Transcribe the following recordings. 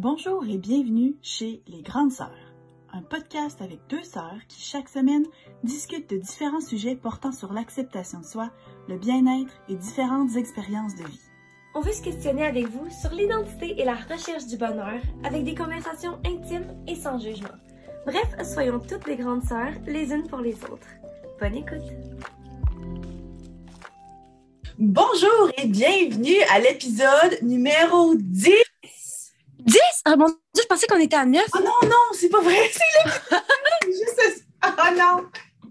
Bonjour et bienvenue chez Les Grandes Sœurs, un podcast avec deux sœurs qui chaque semaine discutent de différents sujets portant sur l'acceptation de soi, le bien-être et différentes expériences de vie. On veut se questionner avec vous sur l'identité et la recherche du bonheur avec des conversations intimes et sans jugement. Bref, soyons toutes les grandes sœurs les unes pour les autres. Bonne écoute! Bonjour et bienvenue à l'épisode numéro 10. 10? Ah mon Dieu, je pensais qu'on était à 9. Oh non, non, c'est pas vrai, c'est l'épisode. Ah non,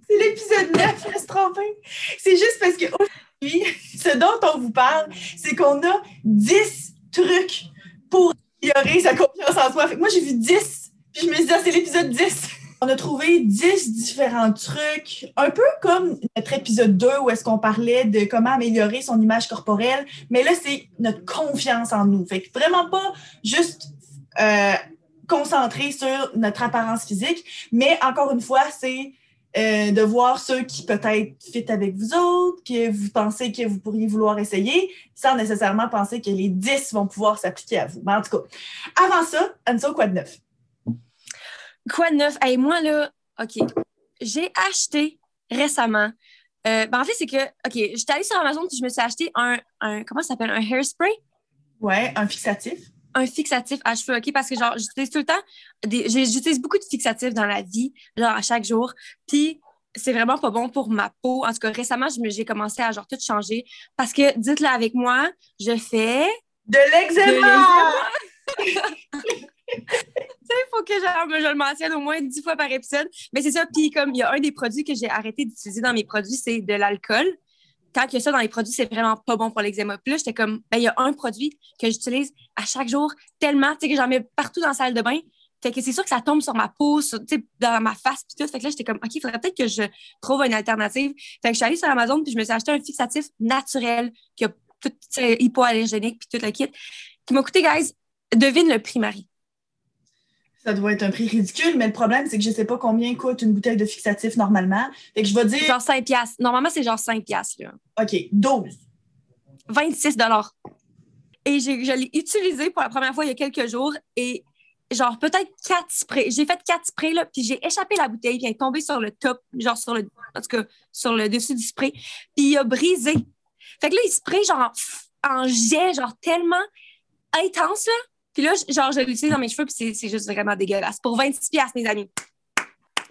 c'est l'épisode 9, je suis trompée. C'est juste parce que aujourd'hui, ce dont on vous parle, c'est qu'on a 10 trucs pour améliorer sa confiance en soi. Fait que moi, j'ai vu 10, puis je me suis dit, ah, c'est l'épisode 10. On a trouvé 10 différents trucs, un peu comme notre épisode 2 où est-ce qu'on parlait de comment améliorer son image corporelle, mais là, c'est notre confiance en nous. Fait que vraiment pas juste euh, concentré sur notre apparence physique, mais encore une fois, c'est euh, de voir ceux qui peut-être fit avec vous autres, que vous pensez que vous pourriez vouloir essayer, sans nécessairement penser que les 10 vont pouvoir s'appliquer à vous. Mais en tout cas, avant ça, Anso, quoi de neuf? Quoi de neuf? Hey, moi, là, OK. J'ai acheté récemment. Euh, ben, en fait, c'est que, OK, j'étais allée sur Amazon et je me suis acheté un, un comment ça s'appelle? Un hairspray? Ouais, un fixatif. Un fixatif à cheveux, OK? Parce que, genre, j'utilise tout le temps, des, j'utilise beaucoup de fixatifs dans la vie, genre, à chaque jour. Puis, c'est vraiment pas bon pour ma peau. En tout cas, récemment, j'ai commencé à, genre, tout changer. Parce que, dites-le avec moi, je fais. De l'eczéma! Il faut que je le mentionne au moins dix fois par épisode. Mais c'est ça. Puis comme il y a un des produits que j'ai arrêté d'utiliser dans mes produits, c'est de l'alcool. Y a ça dans les produits, c'est vraiment pas bon pour l'eczéma. Puis là, j'étais comme, ben, il y a un produit que j'utilise à chaque jour tellement, tu sais, que j'en mets partout dans la salle de bain. Fait que c'est sûr que ça tombe sur ma peau, sur, dans ma face, puis tout. Fait que là, j'étais comme, OK, il faudrait peut-être que je trouve une alternative. Fait que je suis allée sur Amazon, puis je me suis acheté un fixatif naturel qui a tout, hypoallergénique, puis tout le kit, qui m'a coûté, guys, devine le prix, Marie. Ça doit être un prix ridicule, mais le problème, c'est que je sais pas combien coûte une bouteille de fixatif normalement. Fait que je vais dire, Genre 5 piastres. Normalement, c'est genre 5 piastres, là. OK, 12. 26 Et j'ai- je l'ai utilisé pour la première fois il y a quelques jours et genre peut-être quatre sprays. J'ai fait quatre sprays, là, puis j'ai échappé la bouteille, puis elle est tombée sur le top, genre sur le, en tout cas, sur le dessus du spray, puis il a brisé. Fait que là, il spray genre en jet, genre tellement intense, là. Puis là, genre, je l'utilise dans mes cheveux, puis c'est- juste vraiment dégueulasse. Pour 26 piastres, mes amis.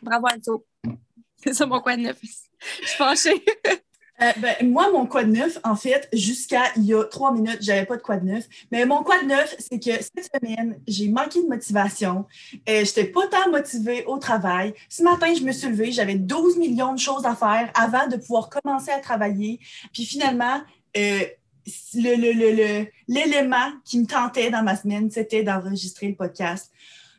Bravo, Anto. C'est ça mon coin de neuf. Je suis fâchée. Euh, ben, moi, mon quoi de neuf, en fait, jusqu'à il y a trois minutes, j'avais pas de quoi de neuf. Mais mon quoi de neuf, c'est que cette semaine, j'ai manqué de motivation. Euh, J'étais pas tant motivée au travail. Ce matin, je me suis levée, j'avais 12 millions de choses à faire avant de pouvoir commencer à travailler. Puis finalement, euh, l'élément qui me tentait dans ma semaine, c'était d'enregistrer le podcast.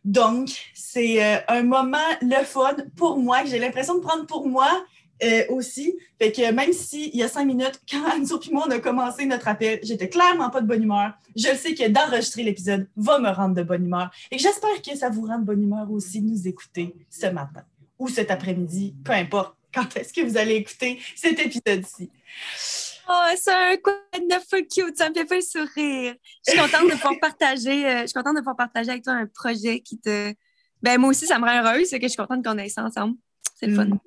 Donc, c'est euh, un moment le fun pour moi, que j'ai l'impression de prendre pour moi euh, aussi. Fait que même si il y a cinq minutes, quand Anne-Sophie et moi, on a commencé notre appel, j'étais clairement pas de bonne humeur. Je sais que d'enregistrer l'épisode va me rendre de bonne humeur. Et j'espère que ça vous rend de bonne humeur aussi de nous écouter ce matin ou cet après-midi, peu importe quand est-ce que vous allez écouter cet épisode-ci. Oh, c'est un quoi de neuf cute, ça me fait pas sourire. Je suis contente de pouvoir partager, euh, je suis contente de pouvoir partager avec toi un projet qui te. Ben, moi aussi, ça me rend heureuse, c'est que je suis contente qu'on ait ça ensemble. C'est le fun. Mm.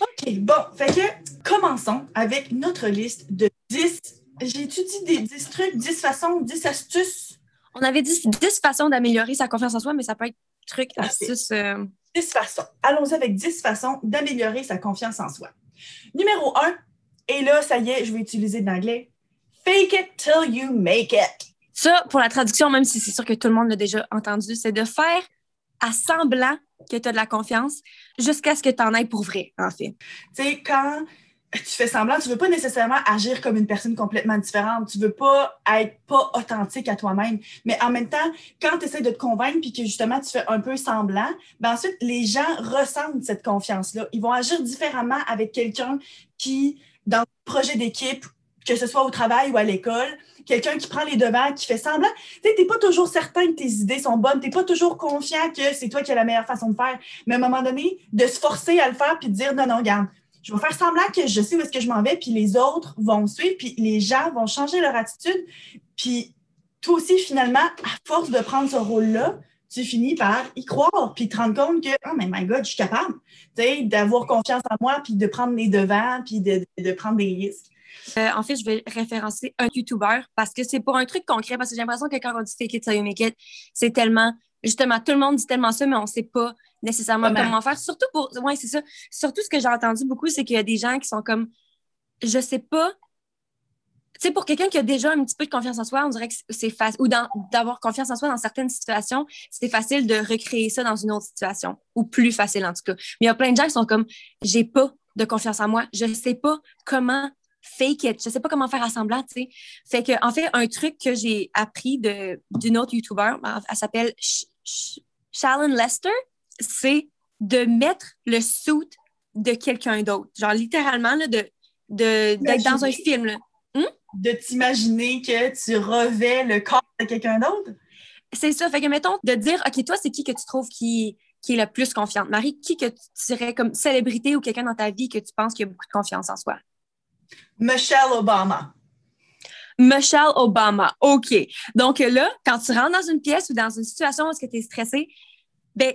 OK, bon, fait que commençons avec notre liste de 10. J'ai étudié des 10 trucs, 10 façons, 10 astuces? On avait dit 10 façons d'améliorer sa confiance en soi, mais ça peut être truc, Parfait. astuce. euh, 10 façons. Allons-y avec 10 façons d'améliorer sa confiance en soi. Numéro 1, et là, ça y est, je vais utiliser de l'anglais. Fake it till you make it. Ça, pour la traduction, même si c'est sûr que tout le monde l'a déjà entendu, c'est de faire à semblant que tu as de la confiance jusqu'à ce que tu en aies pour vrai, en fait. Tu sais, quand tu fais semblant, tu veux pas nécessairement agir comme une personne complètement différente. Tu veux pas être pas authentique à toi-même. Mais en même temps, quand tu essaies de te convaincre puis que justement tu fais un peu semblant, ben ensuite, les gens ressentent cette confiance-là. Ils vont agir différemment avec quelqu'un qui, dans le projet d'équipe, que ce soit au travail ou à l'école, quelqu'un qui prend les devants, qui fait semblant. Tu t'es pas toujours certain que tes idées sont bonnes, t'es pas toujours confiant que c'est toi qui as la meilleure façon de faire. Mais à un moment donné, de se forcer à le faire puis de dire non, non, regarde, je vais faire semblant que je sais où est-ce que je m'en vais, puis les autres vont suivre, puis les gens vont changer leur attitude. Puis toi aussi, finalement, à force de prendre ce rôle-là, tu finis par y croire, puis te rendre compte que, oh, mais my God, je suis capable, d'avoir confiance en moi, puis de prendre les devants, puis de, prendre des risques. Euh, en fait, je vais référencer un YouTuber parce que c'est pour un truc concret, parce que j'ai l'impression que quand on dit fake it, so you make it, c'est tellement, justement, tout le monde dit tellement ça, mais on ne sait pas nécessairement comment faire. Surtout pour, ouais, c'est ça. Surtout ce que j'ai entendu beaucoup, c'est qu'il y a des gens qui sont comme, je sais pas. Tu sais, pour quelqu'un qui a déjà un petit peu de confiance en soi, on dirait que c'est facile, ou d'avoir confiance en soi dans certaines situations, c'est facile de recréer ça dans une autre situation, ou plus facile en tout cas. Mais il y a plein de gens qui sont comme, j'ai pas de confiance en moi, je sais pas comment fake it. Je sais pas comment faire assemblant, tu sais. Fait que, en fait, un truc que j'ai appris d'une autre YouTuber, elle s'appelle Shalon Lester, c'est de mettre le suit de quelqu'un d'autre. Genre, littéralement, là, de, d'être dans un film. Là. Hmm? De t'imaginer que tu revais le corps de quelqu'un d'autre? C'est ça. Fait que, mettons, de dire, OK, toi, c'est qui que tu trouves qui, qui est la plus confiante? Marie, qui que tu dirais comme célébrité ou quelqu'un dans ta vie que tu penses qui a beaucoup de confiance en soi? Michelle Obama. Michelle Obama. OK. Donc là, quand tu rentres dans une pièce ou dans une situation où tu es stressé, ben,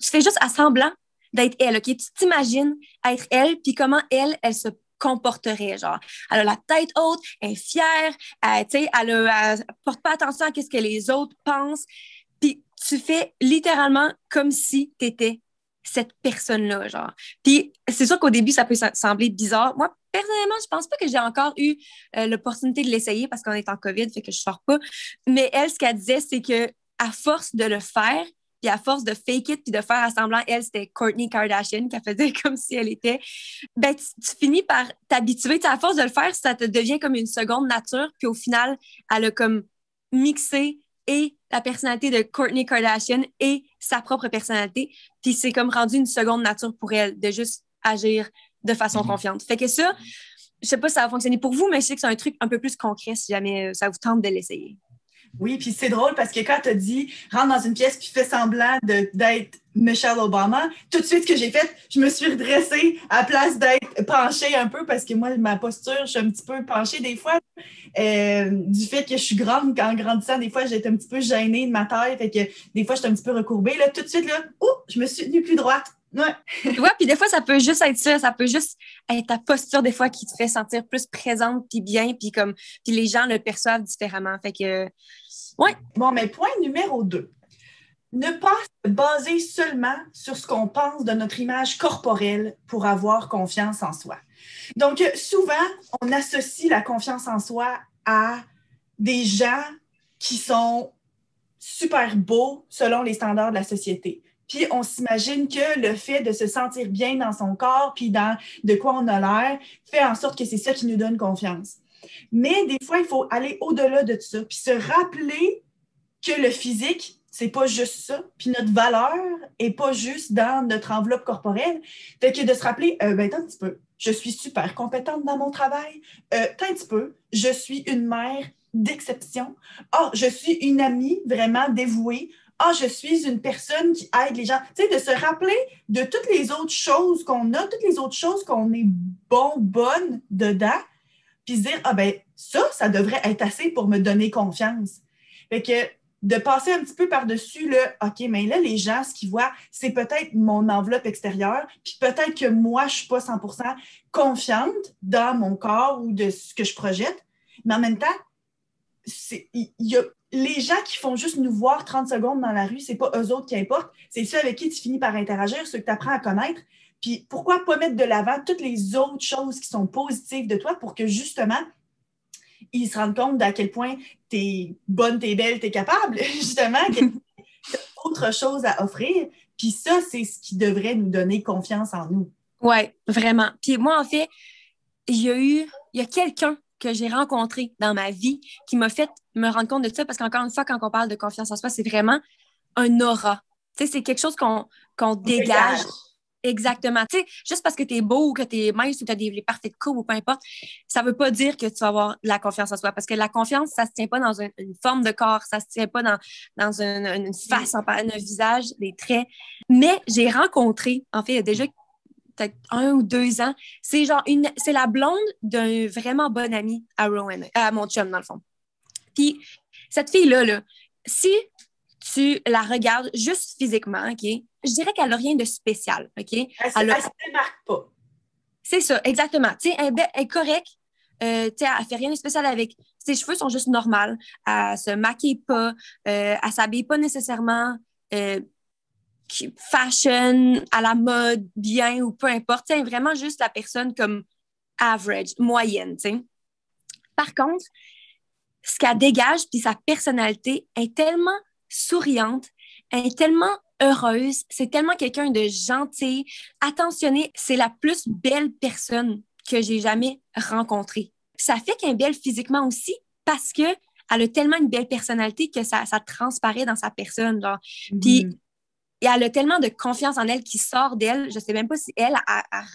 tu fais juste assemblant d'être elle, OK? Tu t'imagines être elle, puis comment elle, elle se comporterait, genre. Elle a la tête haute, elle est fière, elle, sais, elle, elle porte pas attention à ce que les autres pensent, puis tu fais littéralement comme si tu étais cette personne-là, genre. Puis c'est sûr qu'au début, ça peut sembler bizarre. Moi, personnellement, je pense pas que j'ai encore eu euh, l'opportunité de l'essayer parce qu'on est en COVID, fait que je sors pas. Mais elle, ce qu'elle disait, c'est que à force de le faire, puis à force de fake it, puis de faire assemblant, elle, c'était Courtney Kardashian qui faisait comme si elle était. Ben, tu, finis par t'habituer. À force de le faire, ça te devient comme une seconde nature. Puis au final, elle a comme mixé et la personnalité de Courtney Kardashian et sa propre personnalité. Puis c'est comme rendu une seconde nature pour elle de juste agir de façon mhm. confiante. Fait que ça, je sais pas si ça va fonctionner pour vous, mais je sais que c'est un truc un peu plus concret si jamais euh, ça vous tente de l'essayer. Oui, puis c'est drôle parce que quand tu as dit rentre dans une pièce puis fais semblant d'être Michelle Obama, tout de suite ce que j'ai fait, je me suis redressée à place d'être penchée un peu parce que moi, ma posture, je suis un petit peu penchée des fois. Euh, du fait que je suis grande, en grandissant, des fois, j'étais un petit peu gênée de ma taille, fait que des fois, j'étais un petit peu recourbée. Là, tout de suite, là, oh, je me suis tenue plus droite. Ouais. ouais, puis des fois, ça peut juste être ça. Ça peut juste être ta posture, des fois, qui te fait sentir plus présente, puis bien, puis comme, puis les gens le perçoivent différemment. Fait que, ouais. Bon, mais point numéro deux. Ne pas se baser seulement sur ce qu'on pense de notre image corporelle pour avoir confiance en soi. Donc, souvent, on associe la confiance en soi à des gens qui sont super beaux selon les standards de la société. Puis on s'imagine que le fait de se sentir bien dans son corps, puis dans de quoi on a l'air, fait en sorte que c'est ça qui nous donne confiance. Mais des fois, il faut aller au-delà de ça, puis se rappeler que le physique, c'est pas juste ça. Puis notre valeur est pas juste dans notre enveloppe corporelle. Fait que de se rappeler, euh, ben, un petit peu, je suis super compétente dans mon travail. Euh, un petit peu, je suis une mère d'exception. Oh, je suis une amie vraiment dévouée ah, je suis une personne qui aide les gens. Tu sais, de se rappeler de toutes les autres choses qu'on a, toutes les autres choses qu'on est bon, bonne dedans, puis se dire, ah ben ça, ça devrait être assez pour me donner confiance. Fait que de passer un petit peu par-dessus le OK, mais là, les gens, ce qu'ils voient, c'est peut-être mon enveloppe extérieure, puis peut-être que moi, je ne suis pas 100% confiante dans mon corps ou de ce que je projette, mais en même temps, il y, a les gens qui font juste nous voir 30 secondes dans la rue, c'est pas eux autres qui importent, c'est ceux avec qui tu finis par interagir, ceux que tu apprends à connaître. Puis pourquoi pas mettre de l'avant toutes les autres choses qui sont positives de toi pour que justement, ils se rendent compte d'à quel point tu es bonne, tu es belle, tu es capable, justement, autre chose à offrir. Puis ça, c'est ce qui devrait nous donner confiance en nous. Oui, vraiment. Puis moi, en fait, il y a eu, il y a quelqu'un que j'ai rencontré dans ma vie qui m'a fait me rendre compte de ça parce qu'encore une fois, quand on parle de confiance en soi, c'est vraiment un aura. Tu sais, c'est quelque chose qu'on dégage. Exactement. Tu sais, juste parce que tu es beau ou que tu es mince ou que tu as des parties de coupe ou peu importe, ça veut pas dire que tu vas avoir la confiance en soi. Parce que la confiance, ça se tient pas dans une, forme de corps, ça se tient pas dans, dans une, une face, un visage, des traits. Mais j'ai rencontré, en fait, il y a déjà peut-être un ou deux ans. C'est genre une, c'est la blonde d'un vraiment bon ami à Rowan, à mon chum, dans le fond. Puis, Cette fille-là, là, si tu la regardes juste physiquement, OK, je dirais qu'elle n'a rien de spécial, OK? Elle, elle se démarque pas. C'est ça, exactement. Tu sais, elle, est be- elle est correcte. Euh, elle fait rien de spécial avec. Ses cheveux sont juste normaux. Elle se maquille pas. Euh, elle s'habille pas nécessairement euh, fashion, à la mode, bien ou peu importe. Tu sais, vraiment juste la personne comme average, moyenne, tu sais. Par contre, ce qu'elle dégage, puis sa personnalité est tellement souriante, elle est tellement heureuse, c'est tellement quelqu'un de gentil, attentionné. C'est la plus belle personne que j'ai jamais rencontrée. Ça fait qu'elle est belle physiquement aussi parce que elle a tellement une belle personnalité que ça, ça transparaît dans sa personne. Puis, Mhm. Et elle a tellement de confiance en elle qui sort d'elle. Je sais même pas si elle,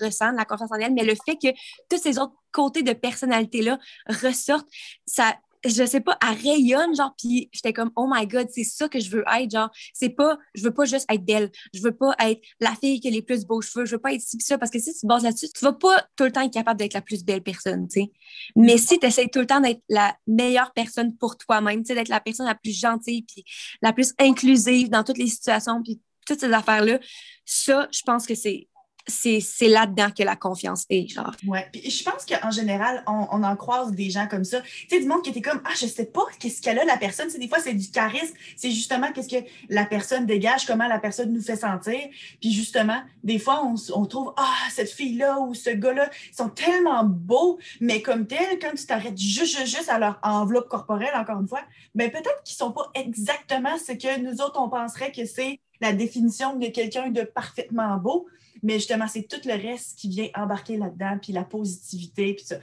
ressent la confiance en elle, mais le fait que tous ces autres côtés de personnalité-là ressortent, ça, je sais pas, elle rayonne, genre, puis j'étais comme, oh my God, c'est ça que je veux être, genre, c'est pas, je veux pas juste être belle, je veux pas être la fille qui a les plus beaux cheveux, je veux pas être ci pis ça, parce que si tu bases là-dessus, tu vas pas tout le temps être capable d'être la plus belle personne, tu sais. Mais si tu essaies tout le temps d'être la meilleure personne pour toi-même, tu sais, d'être la personne la plus gentille, puis la plus inclusive dans toutes les situations, puis toutes ces affaires-là, ça, je pense que c'est c'est c'est là-dedans que la confiance est, genre. Ouais. Puis je pense qu'en général, on, on en croise des gens comme ça. Tu sais, du monde qui était comme Ah, je sais pas qu'est-ce qu'elle a, la personne. Sais, des fois, c'est du charisme. C'est justement qu'est-ce que la personne dégage, comment la personne nous fait sentir. Puis justement, des fois, on, on trouve Ah, cette fille-là ou ce gars-là, ils sont tellement beaux, mais comme tel, quand tu t'arrêtes juste, juste, à leur enveloppe corporelle, encore une fois, mais peut-être qu'ils sont pas exactement ce que nous autres, on penserait que c'est la définition de quelqu'un de parfaitement beau. Mais justement, c'est tout le reste qui vient embarquer là-dedans, puis la positivité, puis ça.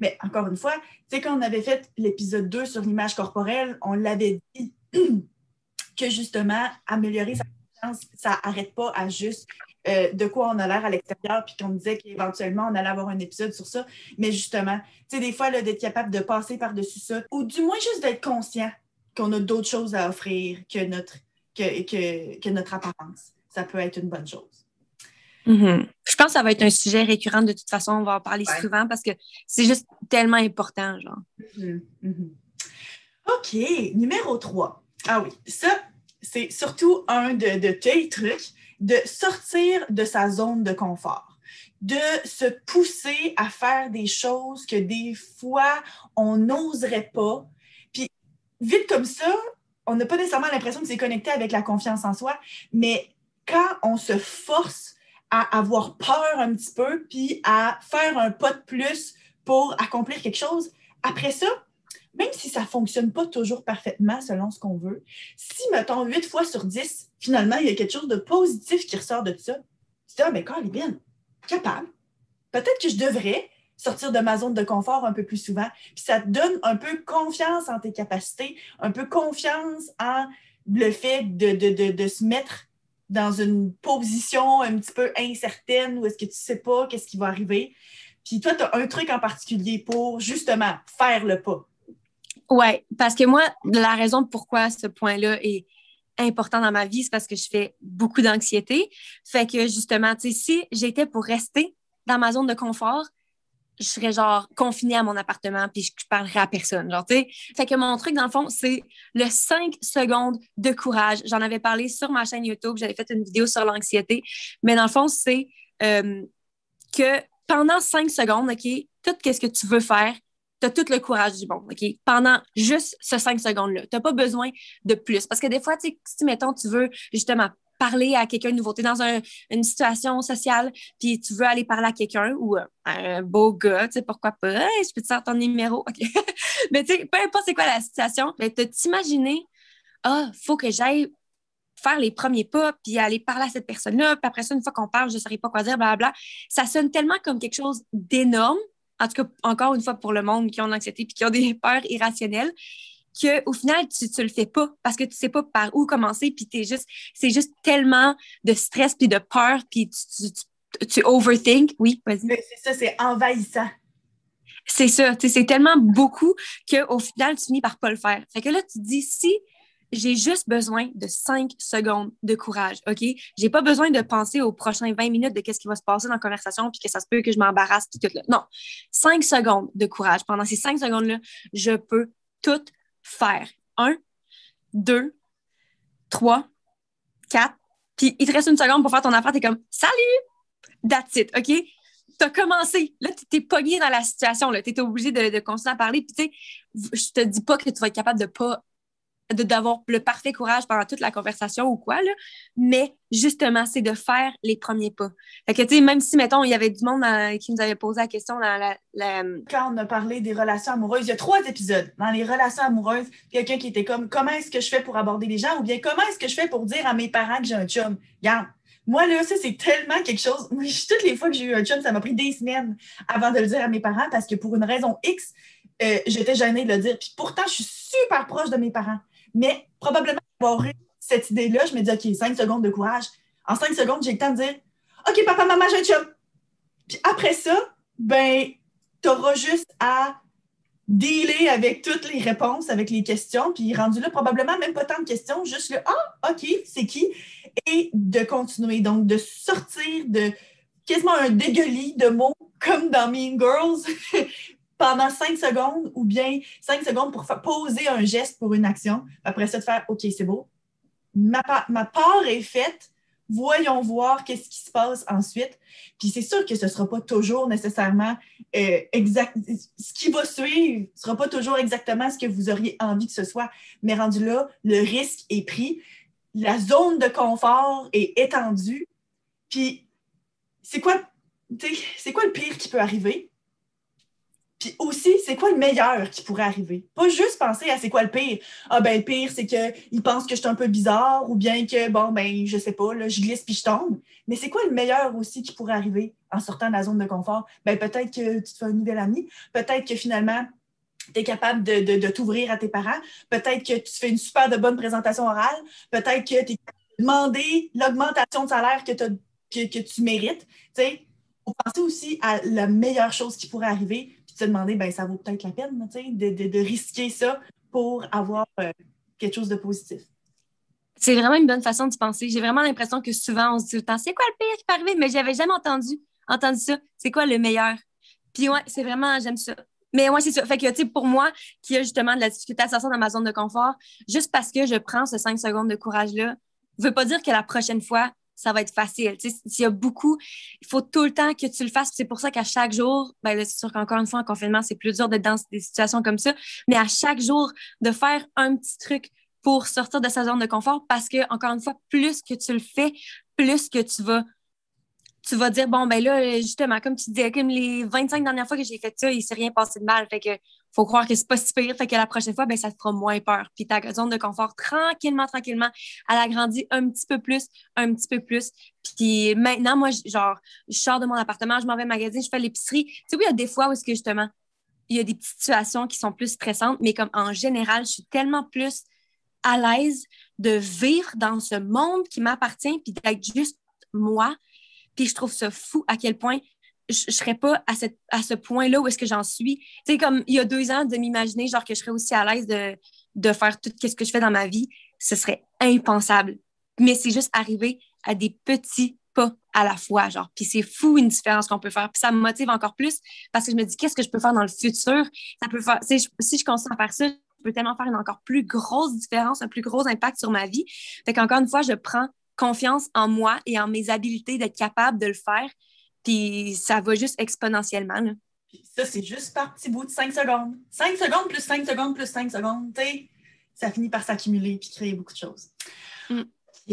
Mais encore une fois, tu sais, quand on avait fait l'épisode 2 sur l'image corporelle, on l'avait dit que justement, améliorer sa confiance, ça n'arrête pas à juste euh, de quoi on a l'air à l'extérieur, puis qu'on disait qu'éventuellement, on allait avoir un épisode sur ça. Mais justement, tu sais, des fois, d'être capable de passer par-dessus ça, ou du moins juste d'être conscient qu'on a d'autres choses à offrir que notre, que, que, que notre apparence. Ça peut être une bonne chose. Je pense que ça va être un sujet récurrent de toute façon. On va en parler Ouais. souvent parce que c'est juste tellement important, genre. Mhm, mhm. OK, numéro 3. Ah oui, ça, c'est surtout un de, de tes trucs, de sortir de sa zone de confort, de se pousser à faire des choses que des fois, on n'oserait pas. Puis, vite comme ça, on n'a pas nécessairement l'impression que c'est connecté avec la confiance en soi, mais quand on se force à avoir peur un petit peu, puis à faire un pas de plus pour accomplir quelque chose, après ça, même si ça ne fonctionne pas toujours parfaitement selon ce qu'on veut, si, mettons, 8 fois sur 10, finalement, il y a quelque chose de positif qui ressort de ça, tu te dis, ah, ben, bien capable. Peut-être que je devrais sortir de ma zone de confort un peu plus souvent. Puis ça te donne un peu confiance en tes capacités, un peu confiance en le fait de, de, de, se mettre dans une position un petit peu incertaine où est-ce que tu ne sais pas qu'est-ce qui va arriver. Puis toi, tu as un truc en particulier pour justement faire le pas. Ouais, parce que moi, la raison pourquoi ce point-là est important dans ma vie, c'est parce que je fais beaucoup d'anxiété. Fait que justement, tu sais, si j'étais pour rester dans ma zone de confort, je serais genre confinée à mon appartement puis je, je parlerais à personne, genre, tu sais. Fait que mon truc, dans le fond, c'est le 5 secondes de courage. J'en avais parlé sur ma chaîne YouTube, j'avais fait une vidéo sur l'anxiété, mais dans le fond, c'est euh, que pendant 5 secondes, OK, tout ce que tu veux faire, tu as tout le courage du monde, OK? Pendant juste ce 5 secondes-là. Tu n'as pas besoin de plus. Parce que des fois, tu si, mettons, tu veux justement parler à quelqu'un de nouveau, tu es dans un- une situation sociale, puis tu veux aller parler à quelqu'un ou euh, un beau gars, tu sais, pourquoi pas? Je peux te sortir ton numéro, OK? mais tu sais, peu importe c'est quoi la situation, mais de t'imaginer, ah, faut que j'aille faire les premiers pas, puis aller parler à cette personne-là, puis après ça, une fois qu'on parle, je ne saurais pas quoi dire, blablabla. Ça sonne tellement comme quelque chose d'énorme, en tout cas, encore une fois, pour le monde qui ont de l'anxiété puis qui ont des peurs irrationnelles, qu'au final, tu ne le fais pas parce que tu ne sais pas par où commencer, puis t'es juste, c'est juste tellement de stress puis de peur, puis tu, tu, overthink. Oui, vas-y. Mais C'est ça, c'est envahissant. C'est ça, tu sais, c'est tellement beaucoup qu'au final, tu finis par pas le faire. Fait que là, tu te dis, si j'ai juste besoin de 5 secondes de courage, OK? J'ai pas besoin de penser aux prochains 20 minutes de qu'est-ce qui va se passer dans la conversation, puis que ça se peut que je m'embarrasse, puis tout là. Non, 5 secondes de courage. Pendant ces 5 secondes-là, je peux tout faire. un, deux, trois, quatre, puis il te reste une seconde pour faire ton affaire, t'es comme Salut! That's it, OK? T'as commencé. Là, t'es pogné dans la situation. Là. T'es obligé de, de continuer à parler. Puis, tu sais, je te dis pas que tu vas être capable de pas d'avoir le parfait courage pendant toute la conversation ou quoi, là. mais justement, c'est de faire les premiers pas. Fait que, tu sais, même si, mettons, il y avait du monde qui nous avait posé la question dans la, Quand on a parlé des relations amoureuses, il y a trois épisodes. Dans les relations amoureuses, quelqu'un qui était comme « Comment est-ce que je fais pour aborder les gens? » ou bien « Comment est-ce que je fais pour dire à mes parents que j'ai un chum? » Regarde, moi, là, ça, c'est tellement quelque chose. Toutes les fois que j'ai eu un chum, ça m'a pris des semaines avant de le dire à mes parents parce que pour une raison X, euh, j'étais gênée de le dire. Puis pourtant, je suis super proche de mes parents. Mais probablement avoir eu cette idée-là, je me dis, OK, cinq secondes de courage. En cinq secondes, j'ai le temps de dire, OK, papa, maman, j'ai un chum. Puis après ça, ben, tu auras juste à dealer avec toutes les réponses, avec les questions, puis rendu là, probablement même pas tant de questions, juste le Ah, OK, c'est qui? Et de continuer. Donc, de sortir de quasiment un dégueulis de mots comme dans Mean Girls pendant cinq secondes ou bien cinq secondes pour poser un geste pour une action. Après ça, de faire OK, c'est beau. Ma, ma part est faite. Voyons voir qu'est-ce qui se passe ensuite. Puis c'est sûr que ce ne sera pas toujours nécessairement euh, exact. Ce qui va suivre ne sera pas toujours exactement ce que vous auriez envie que ce soit. Mais rendu là, le risque est pris. La zone de confort est étendue. Puis c'est quoi, c'est quoi le pire qui peut arriver? Puis aussi, c'est quoi le meilleur qui pourrait arriver? Pas juste penser à c'est quoi le pire. Ah ben le pire, c'est qu'il pense que je suis un peu bizarre ou bien que, bon, ben, je sais pas, là, je glisse puis je tombe. Mais c'est quoi le meilleur aussi qui pourrait arriver en sortant de la zone de confort? Ben peut-être que tu te fais un nouvel ami. Peut-être que finalement, tu es capable de, de, t'ouvrir à tes parents. Peut-être que tu fais une super de bonne présentation orale. Peut-être que tu es capable de demander l'augmentation de salaire que, que, que tu mérites. Tu sais, faut penser aussi à la meilleure chose qui pourrait arriver te demander, ben, ça vaut peut-être la peine de, de, de, risquer ça pour avoir euh, quelque chose de positif. C'est vraiment une bonne façon de penser. J'ai vraiment l'impression que souvent, on se dit c'est quoi le pire qui peut arriver? Mais j'avais jamais entendu, entendu ça. C'est quoi le meilleur? Puis ouais, c'est vraiment, j'aime ça. Mais ouais, c'est ça. Fait que, tu sais, pour moi, qui a justement de la difficulté à sortir dans ma zone de confort, juste parce que je prends ce cinq secondes de courage-là, ne veut pas dire que la prochaine fois, ça va être facile. S'il y a beaucoup, il faut tout le temps que tu le fasses. C'est pour ça qu'à chaque jour, ben c'est sûr qu'encore une fois, en confinement, c'est plus dur d'être dans des situations comme ça, mais à chaque jour, de faire un petit truc pour sortir de sa zone de confort parce que, encore une fois, plus que tu le fais, plus que tu vas tu vas dire, bon, ben là, justement, comme tu disais, comme les 25 dernières fois que j'ai fait ça, il ne s'est rien passé de mal. Faut croire que c'est pas si pire. Fait que la prochaine fois, ben, ça te fera moins peur. Puis ta zone de confort, tranquillement, tranquillement, elle agrandit un petit peu plus, un petit peu plus. Puis maintenant, moi, genre, je sors de mon appartement, je m'en vais au magasin, je fais l'épicerie. Tu sais, oui, il y a des fois où est-ce que justement, il y a des petites situations qui sont plus stressantes, mais comme en général, je suis tellement plus à l'aise de vivre dans ce monde qui m'appartient, puis d'être juste moi, puis je trouve ça fou à quel point je, ne serais pas à, cette, à ce point-là où est-ce que j'en suis. Tu sais, comme il y a deux ans, de m'imaginer genre que je serais aussi à l'aise de, de faire tout ce que je fais dans ma vie, ce serait impensable. Mais c'est juste arriver à des petits pas à la fois, genre. Puis c'est fou une différence qu'on peut faire. Puis ça me motive encore plus parce que je me dis, qu'est-ce que je peux faire dans le futur? Ça peut faire, si je, si continue à faire ça, je peux tellement faire une encore plus grosse différence, un plus gros impact sur ma vie. Fait qu'encore une fois, je prends confiance en moi et en mes habiletés d'être capable de le faire. Puis ça va juste exponentiellement. ça, c'est juste par petit bout de 5 secondes. 5 secondes plus 5 secondes plus 5 secondes, ça finit par s'accumuler et créer beaucoup de choses. Mm. OK.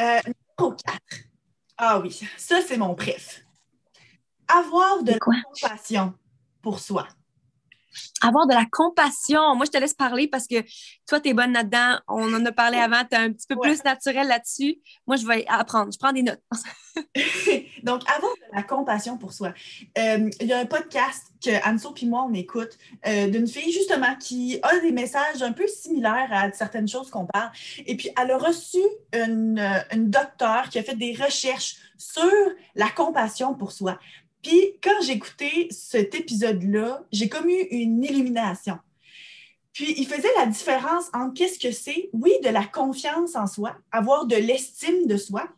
Euh, numéro 4. Ah oui, ça, c'est mon préf. Avoir de la compassion pour soi avoir de la compassion. Moi, je te laisse parler parce que toi, tu es bonne là-dedans. On en a parlé avant. Tu es un petit peu plus naturel là-dessus. Moi, je vais apprendre. Je prends des notes. Donc, avoir de la compassion pour soi. Euh, il y a un podcast que Anso et moi, on écoute euh, d'une fille, justement, qui a des messages un peu similaires à certaines choses qu'on parle. Et puis, elle a reçu une, une docteure qui a fait des recherches sur la compassion pour soi. Puis quand j'ai écouté cet épisode-là, j'ai comme eu une illumination. Puis il faisait la différence entre qu'est-ce que c'est, oui, de la confiance en soi, avoir de l'estime de soi,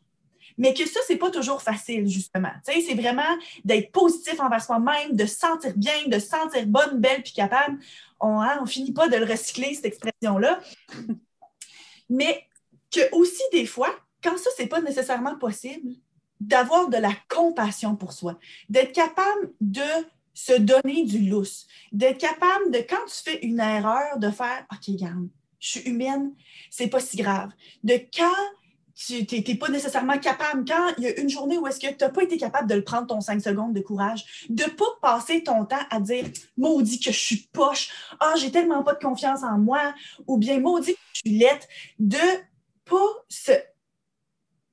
Mais que ça, c'est pas toujours facile, justement. C'est vraiment d'être positif envers soi-même, de se sentir bien, de se sentir bonne, belle, puis capable. On, hein, on finit pas de le recycler, cette expression-là. Mais que aussi, des fois, quand ça, c'est pas nécessairement possible, d'avoir de la compassion pour soi, d'être capable de se donner du lousse, d'être capable de, quand tu fais une erreur, de faire OK, garde, je suis humaine, c'est pas si grave. De quand tu n'es pas nécessairement capable, quand il y a une journée où est-ce que tu n'as pas été capable de le prendre ton 5 secondes de courage, de ne pas passer ton temps à dire maudit que je suis poche, ah, j'ai tellement pas de confiance en moi, ou bien maudit que je suis lette, de pas se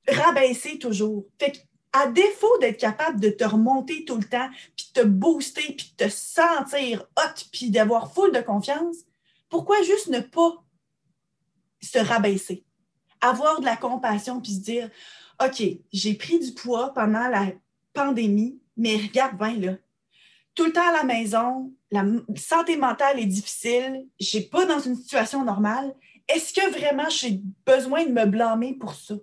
rabaisser toujours. Fait à défaut d'être capable de te remonter tout le temps, puis te booster, puis te sentir hot, puis d'avoir full de confiance, pourquoi juste ne pas se rabaisser? Avoir de la compassion, puis se dire, OK, j'ai pris du poids pendant la pandémie, mais regarde bien là. Tout le temps à la maison, la santé mentale est difficile, je n'ai pas dans une situation normale. Est-ce que vraiment j'ai besoin de me blâmer pour ça?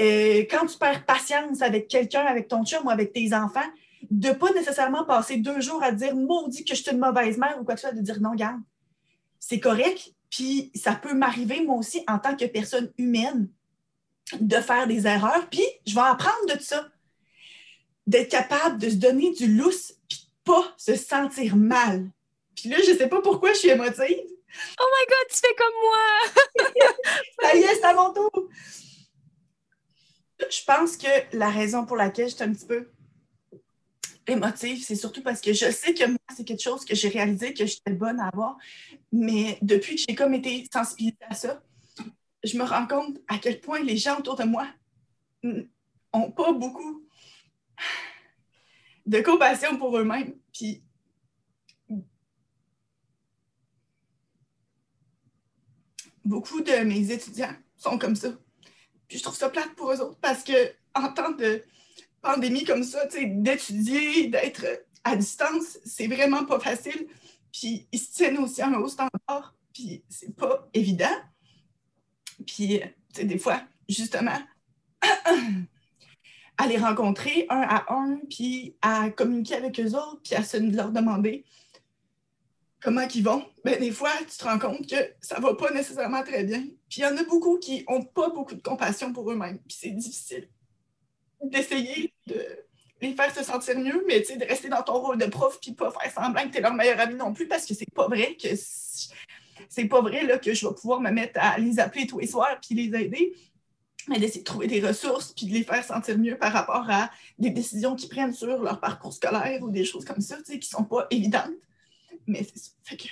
Euh, quand tu perds patience avec quelqu'un, avec ton chum ou avec tes enfants, de pas nécessairement passer deux jours à dire maudit que je suis une mauvaise mère ou quoi que ce soit, de dire non, garde, c'est correct. Puis ça peut m'arriver moi aussi en tant que personne humaine de faire des erreurs. Puis je vais apprendre de ça. D'être capable de se donner du lousse puis pas se sentir mal. Puis là, je sais pas pourquoi je suis émotive. Oh my God, tu fais comme moi! ça y est, c'est à mon tour! Je pense que la raison pour laquelle je suis un petit peu c'est surtout parce que je sais que moi, c'est quelque chose que j'ai réalisé que j'étais bonne à avoir, mais depuis que j'ai comme été sensibilisée à ça, je me rends compte à quel point les gens autour de moi n'ont pas beaucoup de compassion pour eux-mêmes. Puis beaucoup de mes étudiants sont comme ça. Puis je trouve ça plate pour eux autres parce que en temps de pandémie comme ça, d'étudier, d'être à distance, c'est vraiment pas facile. Puis ils se tiennent aussi à un haut standard, puis c'est pas évident. Puis, tu des fois, justement, à les rencontrer un à un, puis à communiquer avec eux autres, puis à se leur demander comment ils vont, ben, des fois, tu te rends compte que ça va pas nécessairement très bien. Puis il y en a beaucoup qui ont pas beaucoup de compassion pour eux-mêmes. Puis c'est difficile d'essayer de les faire se sentir mieux, mais de rester dans ton rôle de prof puis pas faire semblant que tu es leur meilleur ami non plus parce que c'est pas vrai que c'est pas vrai là, que je vais pouvoir me mettre à les appeler tous les soirs puis les aider mais d'essayer de trouver des ressources puis de les faire sentir mieux par rapport à des décisions qu'ils prennent sur leur parcours scolaire ou des choses comme ça, qui sont pas évidentes. Mais c'est ça. Fait que...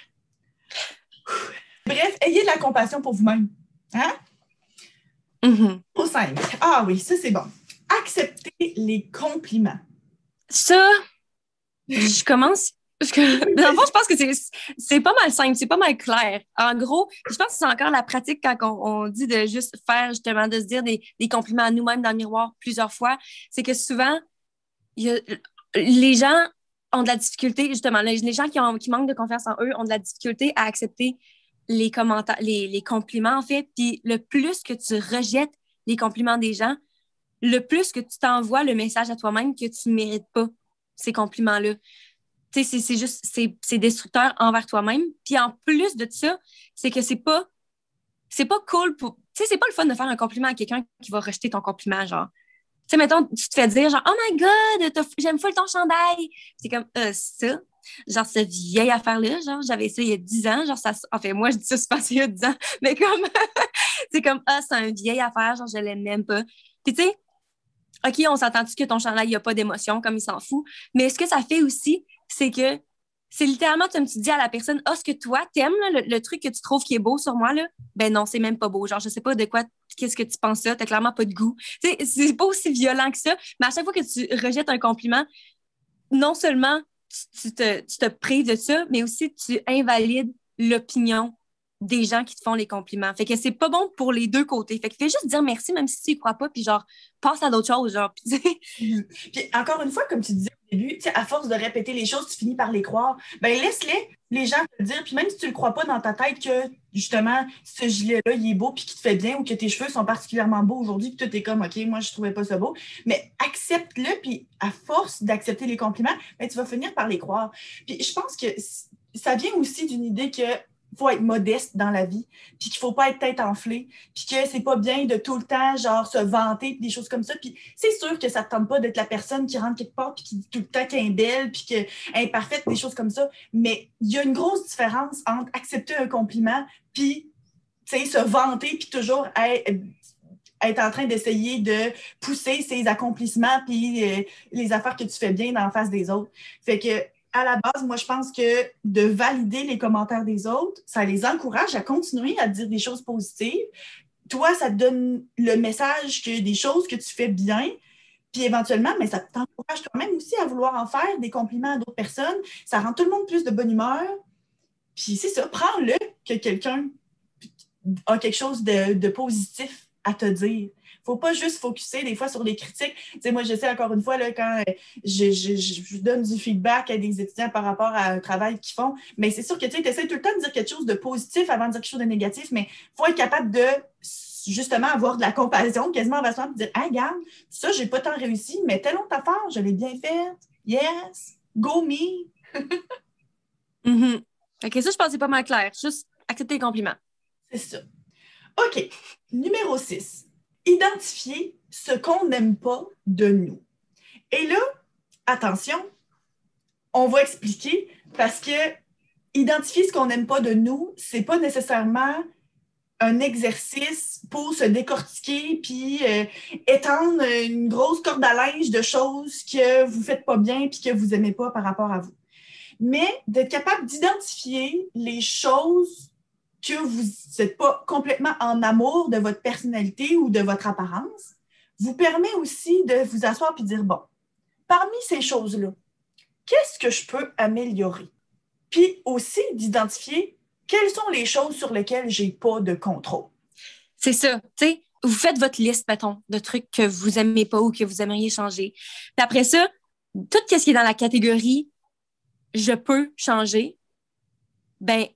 Bref, ayez de la compassion pour vous-même. Hein? Mm-hmm. Au 5. Ah oui, ça c'est bon. Accepter les compliments. Ça, je commence. Dans le fond, je pense que c'est pas mal simple, c'est pas mal clair. En gros, je pense que c'est encore la pratique quand on, dit de juste faire, justement, de se dire des, des compliments à nous-mêmes dans le miroir plusieurs fois. C'est que souvent, les gens ont de la difficulté, justement, les, gens qui, ont, qui manquent de confiance en eux ont de la difficulté à accepter les commentaires, les, les compliments, en fait. Puis le plus que tu rejettes les compliments des gens, le plus que tu t'envoies le message à toi-même que tu ne mérites pas ces compliments-là. C'est juste, c'est destructeur envers toi-même. Puis en plus de ça, c'est que c'est pas, c'est pas cool pour, tu sais, c'est pas le fun de faire un compliment à quelqu'un qui va rejeter ton compliment, genre. Tu sais, mettons, tu te fais dire, genre, oh my God, j'aime full ton chandail. C'est comme, euh, ça. Genre, cette vieille affaire-là, genre, j'avais ça il y a 10 ans. Genre, ça, enfin, moi, je dis ça, c'est passé il y a 10 ans. Mais comme, c'est comme, ah, c'est une vieille affaire, genre, je l'aime même pas. Puis, tu sais, OK, on s'entend-tu que ton chandail, il n'y a pas d'émotion, comme il s'en fout. Mais ce que ça fait aussi, c'est que c'est littéralement comme tu dis à la personne, ah, ce que toi, t'aimes, le, le truc que tu trouves qui est beau sur moi, là, ben non, c'est même pas beau. Genre, je sais pas de quoi qu'est-ce que tu penses ça, t'as clairement pas de goût. c'est pas aussi violent que ça, mais à chaque fois que tu rejettes un compliment, non seulement tu, te, tu te prives de ça, mais aussi tu invalides l'opinion des gens qui te font les compliments. Fait que c'est pas bon pour les deux côtés. Fait que fais juste dire merci même si tu y crois pas, puis genre, passe à d'autres choses, genre. puis encore une fois, comme tu disais début, à force de répéter les choses, tu finis par les croire. Ben laisse-les, les gens te dire, puis même si tu le crois pas dans ta tête que justement ce gilet-là, il est beau, puis qu'il te fait bien, ou que tes cheveux sont particulièrement beaux aujourd'hui, puis tu es comme, OK, moi, je trouvais pas ça beau, mais accepte-le, puis à force d'accepter les compliments, ben, tu vas finir par les croire. Puis je pense que ça vient aussi d'une idée que faut être modeste dans la vie, puis qu'il faut pas être tête enflée, puis que c'est pas bien de tout le temps, genre, se vanter, des choses comme ça. Puis c'est sûr que ça te tente pas d'être la personne qui rentre quelque part, puis qui dit tout le temps qu'elle est belle, puis qu'elle est parfaite, des choses comme ça. Mais il y a une grosse différence entre accepter un compliment, puis, se vanter, puis toujours être, en train d'essayer de pousser ses accomplissements, puis euh, les affaires que tu fais bien dans face des autres. Que à la base, moi, je pense que de valider les commentaires des autres, ça les encourage à continuer à dire des choses positives. Toi, ça te donne le message que des choses que tu fais bien, puis éventuellement, mais ça t'encourage toi-même aussi à vouloir en faire des compliments à d'autres personnes. Ça rend tout le monde plus de bonne humeur. Puis c'est ça, prends-le que quelqu'un a quelque chose de, de positif à te dire faut pas juste focuser des fois sur les critiques. Tu moi, je sais encore une fois, là, quand euh, je, donne du feedback à des étudiants par rapport à un travail qu'ils font, mais c'est sûr que tu essaies tout le temps de dire quelque chose de positif avant de dire quelque chose de négatif, mais il faut être capable de justement avoir de la compassion quasiment envers soi dire Ah, regarde, ça, j'ai pas tant réussi, mais telle autre affaire, je l'ai bien faite. Yes, go me. Mm-hmm. OK, ça, je pense que c'est pas mal clair. Juste accepter les compliments. C'est ça. OK. Numéro 6 identifier ce qu'on n'aime pas de nous. Et là, attention, on va expliquer parce que identifier ce qu'on n'aime pas de nous, c'est pas nécessairement un exercice pour se décortiquer puis euh, étendre une grosse corde à linge de choses que vous faites pas bien puis que vous aimez pas par rapport à vous. Mais d'être capable d'identifier les choses que vous n'êtes pas complètement en amour de votre personnalité ou de votre apparence, vous permet aussi de vous asseoir et dire, bon, parmi ces choses-là, qu'est-ce que je peux améliorer? Puis aussi d'identifier quelles sont les choses sur lesquelles j'ai pas de contrôle. C'est ça, tu sais, vous faites votre liste, mettons, de trucs que vous aimez pas ou que vous aimeriez changer. Puis après ça, tout ce qui est dans la catégorie je peux changer, ben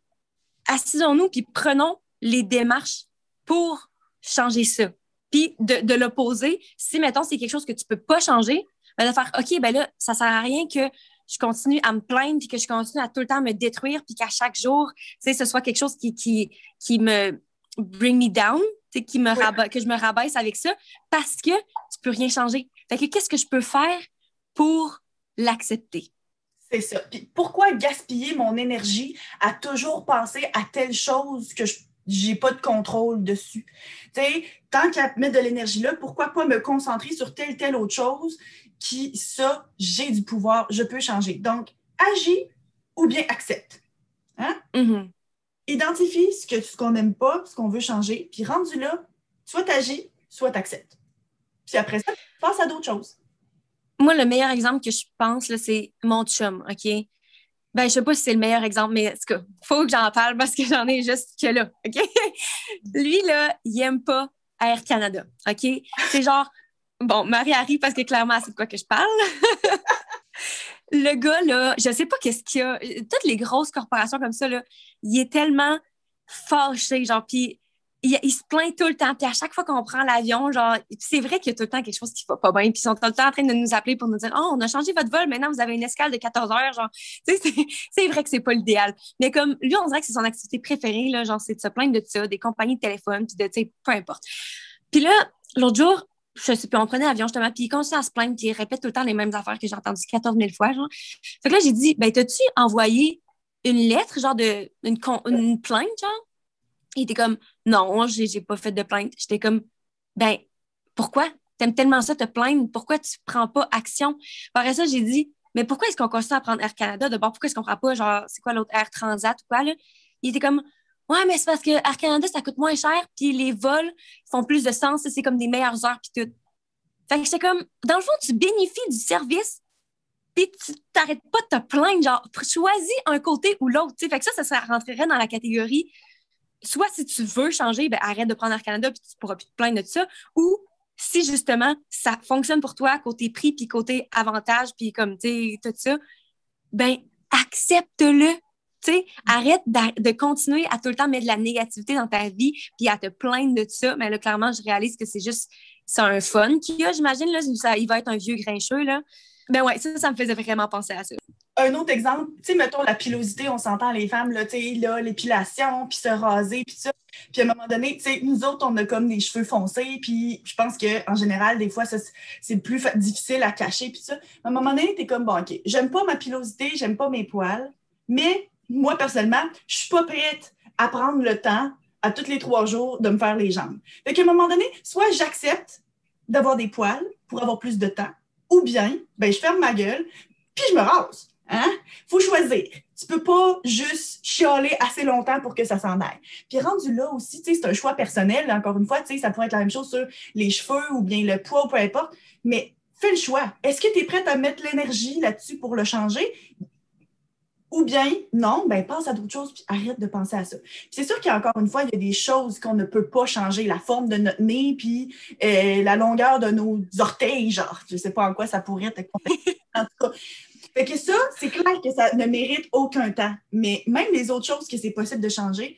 assisons-nous puis prenons les démarches pour changer ça. Puis de, l'opposer, si, mettons, c'est quelque chose que tu peux pas changer, ben de faire, OK, ben là, ça sert à rien que je continue à me plaindre puis que je continue à tout le temps me détruire puis qu'à chaque jour, tu sais, ce soit quelque chose qui, qui, qui me bring me down, qui me que je me rabaisse avec ça parce que tu peux rien changer. Fait que qu'est-ce que je peux faire pour l'accepter? C'est ça. Puis pourquoi gaspiller mon énergie à toujours penser à telle chose que je n'ai pas de contrôle dessus? Tant qu'à mettre de l'énergie là, pourquoi pas me concentrer sur telle, telle autre chose qui, ça, j'ai du pouvoir, je peux changer. Donc, agis ou bien accepte. Hein? Mm-hmm. Identifie ce qu'on ce qu'on n'aime pas, ce qu'on veut changer, puis rendu là, soit agis, soit accepte. Puis après ça, passe à d'autres choses moi, le meilleur exemple que je pense, c'est mon chum, OK? Ben, je sais pas si c'est le meilleur exemple, mais il faut que j'en parle parce que j'en ai juste que là, OK? Lui, là, il aime pas Air Canada, OK? C'est genre, bon, Marie-Harry, parce que clairement, c'est de quoi que je parle. le gars, là, je sais pas qu'est-ce qu'il y a. Toutes les grosses corporations comme ça, là, il est tellement fâché, genre, puis il, se plaint tout le temps. Puis à chaque fois qu'on prend l'avion, genre, c'est vrai qu'il y a tout le temps quelque chose qui va pas bien. Puis ils sont tout le temps en train de nous appeler pour nous dire Oh, on a changé votre vol, maintenant vous avez une escale de 14 heures. Genre, c'est vrai que c'est pas l'idéal. Mais comme lui, on dirait que c'est son activité préférée, là, genre, c'est de se plaindre de ça, des compagnies de téléphone, puis de, tu sais, peu importe. Puis là, l'autre jour, je sais plus, on prenait l'avion justement, puis il continue à se plaindre, puis il répète tout le temps les mêmes affaires que j'ai entendues 14 000 fois. Genre. Fait que là, j'ai dit Ben, t'as-tu envoyé une lettre, genre de une, une plainte, genre? Il était comme non, j'ai pas fait de plainte. J'étais comme ben pourquoi? T'aimes tellement ça te plaindre, pourquoi tu prends pas action? Après ça, j'ai dit mais pourquoi est-ce qu'on continue à prendre Air Canada? D'abord, pourquoi est-ce qu'on prend pas genre c'est quoi l'autre Air Transat ou quoi là? Il était comme Ouais, mais c'est parce que Air Canada, ça coûte moins cher, puis les vols font plus de sens, c'est comme des meilleures heures, puis tout. Fait que j'étais comme, dans le fond, tu bénéficies du service, puis tu t'arrêtes pas de te plaindre, genre, choisis un côté ou l'autre, Fait que ça, ça rentrerait dans la catégorie soit si tu veux changer, ben, arrête de prendre Air Canada puis tu pourras plus te plaindre de ça, ou si justement ça fonctionne pour toi côté prix puis côté avantage puis comme tu tout ça, ben accepte-le. Sais, arrête de, continuer à tout le temps mettre de la négativité dans ta vie puis à te plaindre de ça. Mais là, clairement, je réalise que c'est juste c'est un fun qu'il a, j'imagine. Là, ça, il va être un vieux grincheux. Là. Ben ouais, ça, ça me faisait vraiment penser à ça. Un autre exemple, tu sais, mettons la pilosité, on s'entend les femmes, là, tu sais, là, l'épilation, puis se raser, puis ça. Puis à un moment donné, tu sais, nous autres, on a comme des cheveux foncés, puis je pense qu'en général, des fois, c'est plus difficile à cacher, puis ça. À un moment donné, tu es comme, bon, OK, j'aime pas ma pilosité, j'aime pas mes poils, mais moi, personnellement, je suis pas prête à prendre le temps à tous les trois jours de me faire les jambes. Fait qu'à un moment donné, soit j'accepte d'avoir des poils pour avoir plus de temps, ou bien, ben, je ferme ma gueule, puis je me rase. Hein? Faut choisir. Tu peux pas juste chialer assez longtemps pour que ça s'en aille. Puis rendu là aussi, c'est un choix personnel. Encore une fois, ça pourrait être la même chose sur les cheveux ou bien le poids, ou peu importe. Mais fais le choix. Est-ce que tu es prête à mettre l'énergie là-dessus pour le changer? Ou bien, non, ben pense à d'autres choses, puis arrête de penser à ça. C'est sûr qu'encore une fois, il y a des choses qu'on ne peut pas changer, la forme de notre nez, puis euh, la longueur de nos orteils, genre, je sais pas en quoi ça pourrait être. en tout cas. Fait que ça, c'est clair que ça ne mérite aucun temps. Mais même les autres choses que c'est possible de changer,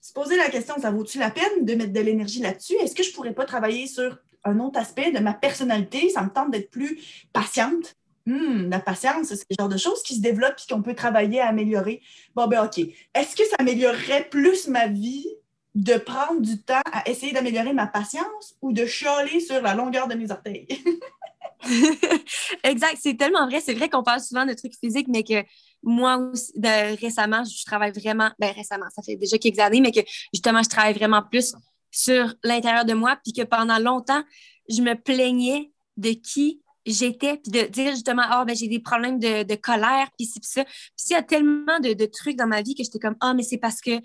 se poser la question, ça vaut-tu la peine de mettre de l'énergie là-dessus? Est-ce que je pourrais pas travailler sur un autre aspect de ma personnalité? Ça me tente d'être plus patiente, Hmm, la patience, c'est le genre de choses qui se développent et qu'on peut travailler à améliorer. Bon, ben OK. Est-ce que ça améliorerait plus ma vie de prendre du temps à essayer d'améliorer ma patience ou de chialer sur la longueur de mes orteils? exact, c'est tellement vrai. C'est vrai qu'on parle souvent de trucs physiques, mais que moi aussi, récemment, je travaille vraiment, ben récemment, ça fait déjà quelques années, mais que justement, je travaille vraiment plus sur l'intérieur de moi, puis que pendant longtemps, je me plaignais de qui j'étais, puis de dire justement, ah, ben, j'ai des problèmes de, de colère, puis ci, puis ça. Puis il y a tellement de, de, trucs dans ma vie que j'étais comme, ah, mais c'est parce que,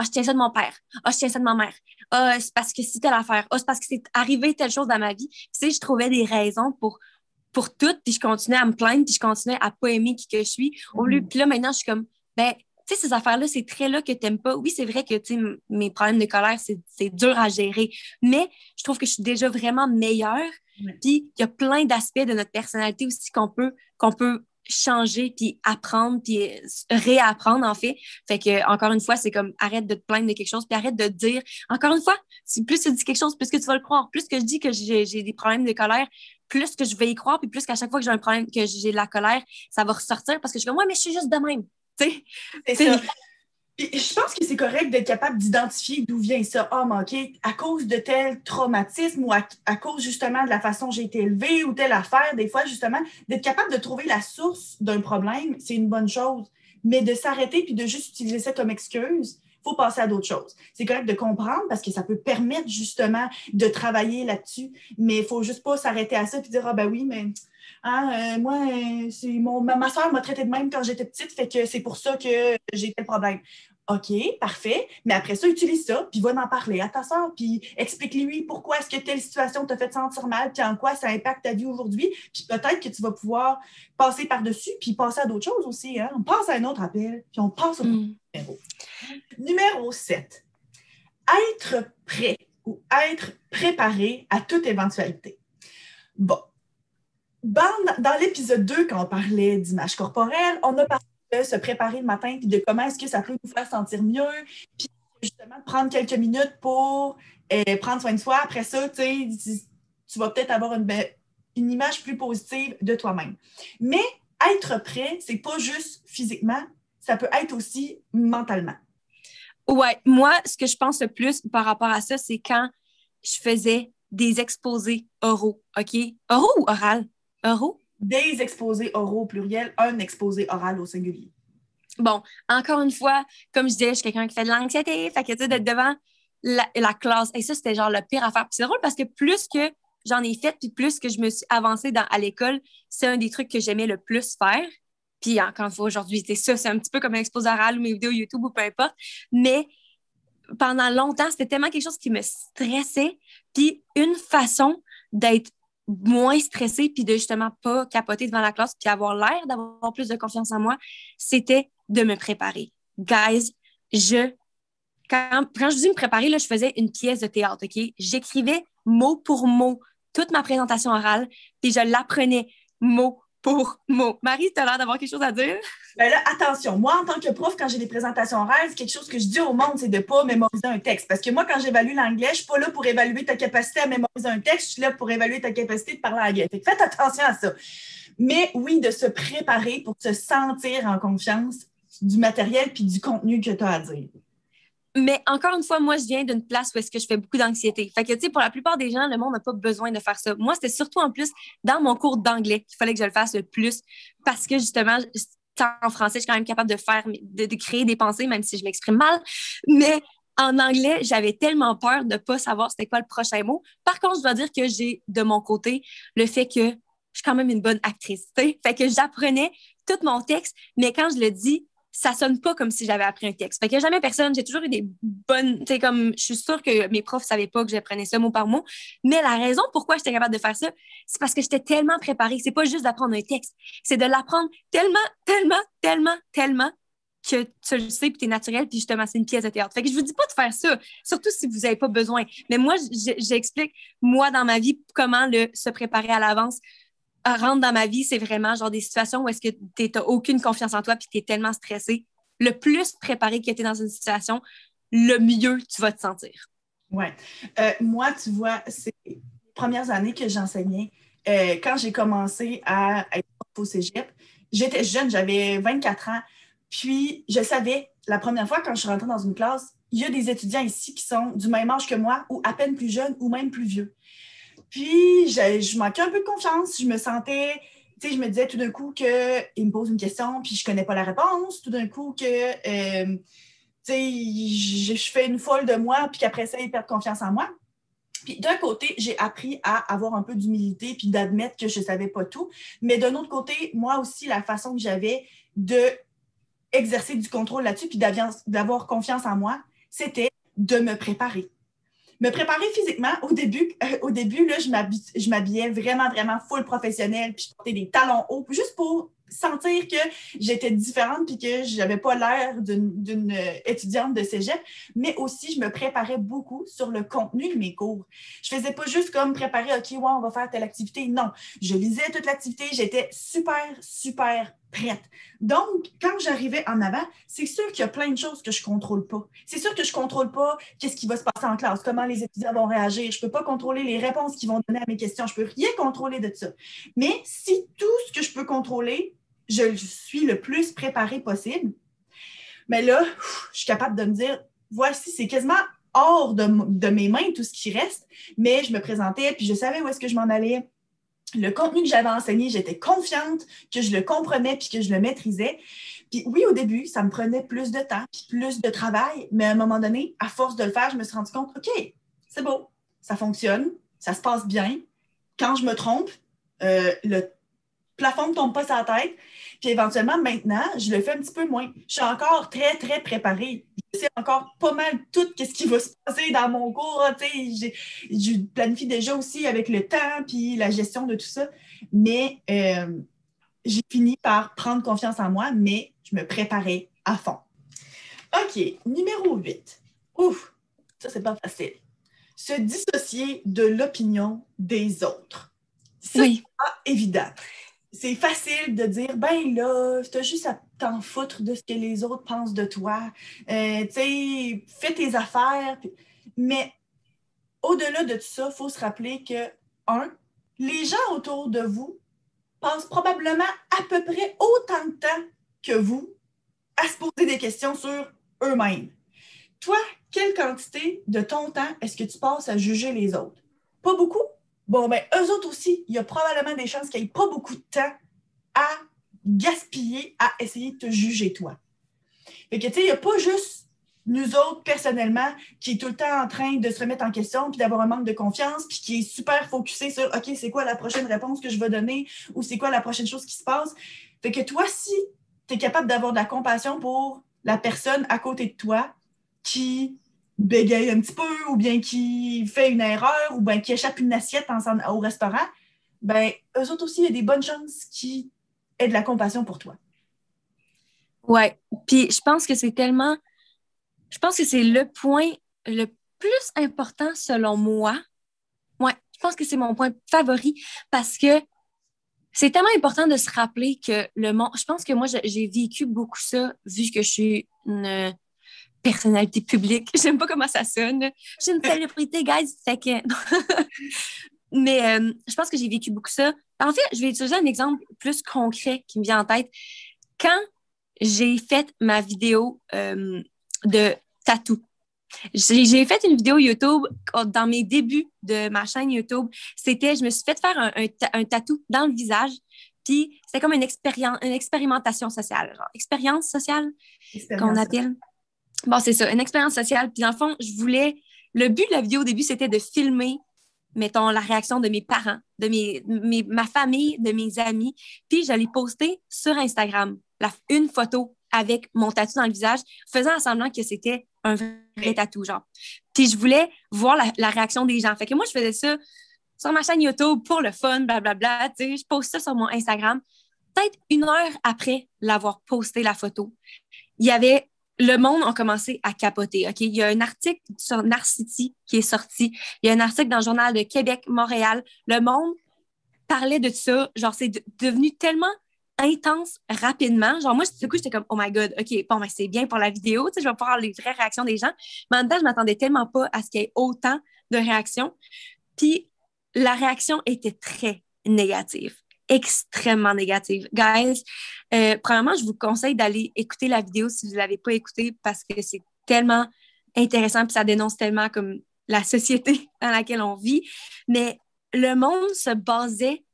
ah, je tiens ça de mon père, ah, je tiens ça de ma mère, ah, c'est parce que c'est telle affaire, ah, c'est parce que c'est arrivé telle chose dans ma vie. Puis, tu sais, je trouvais des raisons pour, pour tout, puis je continuais à me plaindre, puis je continuais à pas aimer qui que je suis. Au lieu, mm. puis là, maintenant, je suis comme, ben, tu sais, ces affaires-là, ces traits-là que tu n'aimes pas, oui, c'est vrai que, tu sais, mes problèmes de colère, c'est dur à gérer, mais je trouve que je suis déjà vraiment meilleure. Puis il y a plein d'aspects de notre personnalité aussi qu'on peut, qu'on peut changer, puis apprendre, puis réapprendre, en fait. Fait que, encore une fois, c'est comme arrête de te plaindre de quelque chose, puis arrête de dire, encore une fois, plus tu dis quelque chose, plus que tu vas le croire. Plus que je dis que j'ai des problèmes de colère, plus que je vais y croire, puis plus qu'à chaque fois que j'ai un problème, que j'ai de la colère, ça va ressortir parce que je suis comme, ouais, mais je suis juste de même. C'est ça je pense que c'est correct d'être capable d'identifier d'où vient ça. Ah, OK, à cause de tel traumatisme ou à, cause justement de la façon dont j'ai été élevée ou telle affaire, des fois, justement, d'être capable de trouver la source d'un problème, c'est une bonne chose. Mais de s'arrêter puis de juste utiliser ça comme excuse, faut passer à d'autres choses. C'est correct de comprendre parce que ça peut permettre justement de travailler là-dessus, mais il faut juste pas s'arrêter à ça et dire Ah, ben oui, mais ah, moi, c'est mon, ma, ma soeur m'a traité de même quand j'étais petite, fait que c'est pour ça que j'ai tel problème. OK, parfait. Mais après ça, utilise ça, puis va en parler à ta soeur, puis explique-lui pourquoi est-ce que telle situation t'a fait sentir mal, puis en quoi ça impacte ta vie aujourd'hui. Puis peut-être que tu vas pouvoir passer par-dessus, puis passer à d'autres choses aussi. Hein? On passe à un autre appel, puis on passe au mm. numéro. Numéro 7. Être prêt ou être préparé à toute éventualité. Bon. Dans, l'épisode 2, quand on parlait d'image corporelle, on a parlé de se préparer le matin, puis de comment est-ce que ça peut nous faire sentir mieux, puis justement prendre quelques minutes pour euh, prendre soin de soi. Après ça, tu vas peut-être avoir une, une image plus positive de toi-même. Mais être prêt, c'est pas juste physiquement, ça peut être aussi mentalement. Ouais, moi, ce que je pense le plus par rapport à ça, c'est quand je faisais des exposés oraux, OK? Oraux ou oral? Oraux? des exposés oraux au pluriel, un exposé oral au singulier. Bon, encore une fois, comme je disais, je suis quelqu'un qui fait de l'anxiété, fait que tu sais, d'être devant la, classe, et ça, c'était genre le pire à faire. Puis c'est drôle parce que plus que j'en ai fait, puis plus que je me suis avancée dans, à l'école, c'est un des trucs que j'aimais le plus faire. Puis encore une fois, aujourd'hui, c'est ça, c'est un petit peu comme un exposé oral ou mes vidéos YouTube ou peu importe. Mais pendant longtemps, c'était tellement quelque chose qui me stressait. Puis une façon d'être moins stressée puis de justement pas capoter devant la classe puis avoir l'air d'avoir plus de confiance en moi, c'était de me préparer. Guys, je quand, quand je dis me préparer, là, je faisais une pièce de théâtre, OK? J'écrivais mot pour mot toute ma présentation orale, et je l'apprenais mot pour mot. Marie, tu as l'air d'avoir quelque chose à dire? Ben là, attention, moi, en tant que prof, quand j'ai des présentations orales, quelque chose que je dis au monde, c'est de ne pas mémoriser un texte. Parce que moi, quand j'évalue l'anglais, je ne suis pas là pour évaluer ta capacité à mémoriser un texte, je suis là pour évaluer ta capacité de parler anglais. Fait faites attention à ça. Mais oui, de se préparer pour se sentir en confiance du matériel puis du contenu que tu as à dire. Mais encore une fois, moi, je viens d'une place où est-ce que je fais beaucoup d'anxiété. Fait que, tu sais, pour la plupart des gens, le monde n'a pas besoin de faire ça. Moi, c'était surtout en plus dans mon cours d'anglais qu'il fallait que je le fasse le plus parce que, justement, en français, je suis quand même capable de faire, de, créer des pensées, même si je m'exprime mal. Mais en anglais, j'avais tellement peur de ne pas savoir c'était quoi le prochain mot. Par contre, je dois dire que j'ai de mon côté le fait que je suis quand même une bonne actrice. Fait que j'apprenais tout mon texte, mais quand je le dis, ça sonne pas comme si j'avais appris un texte. Fait qu'il n'y a jamais personne, j'ai toujours eu des bonnes, tu comme, je suis sûre que mes profs savaient pas que j'apprenais ça mot par mot, mais la raison pourquoi j'étais capable de faire ça, c'est parce que j'étais tellement préparée. C'est pas juste d'apprendre un texte, c'est de l'apprendre tellement, tellement, tellement, tellement que tu le sais, puis tu es naturel, puis justement, c'est une pièce de théâtre. Fait que je vous dis pas de faire ça, surtout si vous n'avez pas besoin. Mais moi, j'explique, moi, dans ma vie, comment le, se préparer à l'avance rentre dans ma vie, c'est vraiment genre des situations où est-ce que tu n'as aucune confiance en toi puis tu es tellement stressé. Le plus préparé que tu es dans une situation, le mieux tu vas te sentir. Oui. Euh, moi, tu vois, c'est les premières années que j'enseignais. Euh, quand j'ai commencé à être au cégep, j'étais jeune, j'avais 24 ans. Puis, je savais, la première fois, quand je suis rentrée dans une classe, il y a des étudiants ici qui sont du même âge que moi ou à peine plus jeunes ou même plus vieux. Puis, je, manquais un peu de confiance. Je me sentais, tu sais, je me disais tout d'un coup qu'il me pose une question, puis je connais pas la réponse. Tout d'un coup que, euh, tu sais, je, fais une folle de moi, puis qu'après ça, il perd confiance en moi. Puis d'un côté, j'ai appris à avoir un peu d'humilité puis d'admettre que je ne savais pas tout. Mais d'un autre côté, moi aussi, la façon que j'avais de exercer du contrôle là-dessus puis d'avoir confiance en moi, c'était de me préparer me préparer physiquement, au début, euh, au début là, je m'habillais vraiment, vraiment full professionnel, puis je portais des talons hauts, juste pour sentir que j'étais différente puis que je n'avais pas l'air d'une étudiante de cégep, mais aussi je me préparais beaucoup sur le contenu de mes cours. Je faisais pas juste comme préparer, OK, ouais, on va faire telle activité. Non, je lisais toute l'activité, j'étais super, super prête. Donc, quand j'arrivais en avant, c'est sûr qu'il y a plein de choses que je ne contrôle pas. C'est sûr que je ne contrôle pas qu'est-ce qui va se passer en classe, comment les étudiants vont réagir. Je ne peux pas contrôler les réponses qu'ils vont donner à mes questions. Je ne peux rien contrôler de ça. Mais si tout ce que je peux contrôler, je suis le plus préparée possible. Mais là, je suis capable de me dire, voici, c'est quasiment hors de, mes mains tout ce qui reste, mais je me présentais, puis je savais où est-ce que je m'en allais. Le contenu que j'avais enseigné, j'étais confiante que je le comprenais puis que je le maîtrisais. Puis oui, au début, ça me prenait plus de temps plus de travail, mais à un moment donné, à force de le faire, je me suis rendu compte, OK, c'est beau, ça fonctionne, ça se passe bien. Quand je me trompe, euh, le plafond ne tombe pas sur la tête. Puis éventuellement, maintenant, je le fais un petit peu moins. Je suis encore très, très préparée. Je sais encore pas mal tout ce qui va se passer dans mon cours. Je planifie déjà aussi avec le temps puis la gestion de tout ça. Mais euh, j'ai fini par prendre confiance en moi, mais je me préparais à fond. OK, numéro 8. Ouf, ça, c'est pas facile. Se dissocier de l'opinion des autres. C'est pas évident c'est facile de dire, ben là, tu as juste à t'en foutre de ce que les autres pensent de toi. Euh, tu sais, fais tes affaires. Mais au-delà de tout ça, il faut se rappeler que, un, les gens autour de vous passent probablement à peu près autant de temps que vous à se poser des questions sur eux-mêmes. Toi, quelle quantité de ton temps est-ce que tu passes à juger les autres? Pas beaucoup? Bon, ben, eux autres aussi, il y a probablement des chances qu'il n'y ait pas beaucoup de temps à gaspiller à essayer de te juger, toi. Fait que, tu sais, il n'y a pas juste nous autres, personnellement, qui est tout le temps en train de se remettre en question, puis d'avoir un manque de confiance, puis qui est super focusé sur OK, c'est quoi la prochaine réponse que je vais donner ou c'est quoi la prochaine chose qui se passe. Fait que toi, si tu es capable d'avoir de la compassion pour la personne à côté de toi qui bégaye un petit peu ou bien qui fait une erreur ou bien qui échappe une assiette au restaurant, ben eux autres aussi, il y a des bonnes chances qui aient de la compassion pour toi. Ouais. Puis je pense que c'est tellement je pense que c'est le point le plus important selon moi. Ouais, je pense que c'est mon point favori parce que c'est tellement important de se rappeler que le monde. Je pense que moi, j'ai vécu beaucoup ça, vu que je suis une personnalité publique. J'aime pas comment ça sonne. Je suis une célébrité, guys. Fait que. Mais euh, je pense que j'ai vécu beaucoup ça. En fait, je vais utiliser un exemple plus concret qui me vient en tête. Quand j'ai fait ma vidéo euh, de tatou, j'ai fait une vidéo YouTube dans mes débuts de ma chaîne YouTube. C'était, je me suis fait faire un, un, tatou dans le visage. Puis c'était comme une, expérience, une expérimentation sociale, genre expérience sociale qu'on appelle. Bon, c'est ça, une expérience sociale. Puis dans le fond, je voulais. Le but de la vidéo au début, c'était de filmer, mettons, la réaction de mes parents, de mes, ma famille, de mes amis. Puis je l'ai posté sur Instagram, la, une photo avec mon tatou dans le visage, faisant semblant que c'était un vrai tatou, genre. Puis je voulais voir la, réaction des gens. Fait que moi, je faisais ça sur ma chaîne YouTube pour le fun, blablabla. Tu sais, je poste ça sur mon Instagram. Peut-être une heure après l'avoir posté la photo, il y avait le monde a commencé à capoter. OK? Il y a un article sur Narcity qui est sorti. Il y a un article dans le journal de Québec, Montréal. Le monde parlait de ça. Genre, c'est devenu tellement intense rapidement. Genre, moi, du coup, j'étais comme, oh my God, OK, bon, ben, c'est bien pour la vidéo, je vais pouvoir les vraies réactions des gens. Mais en temps, je m'attendais tellement pas à ce qu'il y ait autant de réactions. Puis, la réaction était très négative, extrêmement négative. Guys, euh, premièrement, je vous conseille d'aller écouter la vidéo si vous ne l'avez pas écoutée parce que c'est tellement intéressant puis ça dénonce tellement comme la société dans laquelle on vit. Mais le monde se basait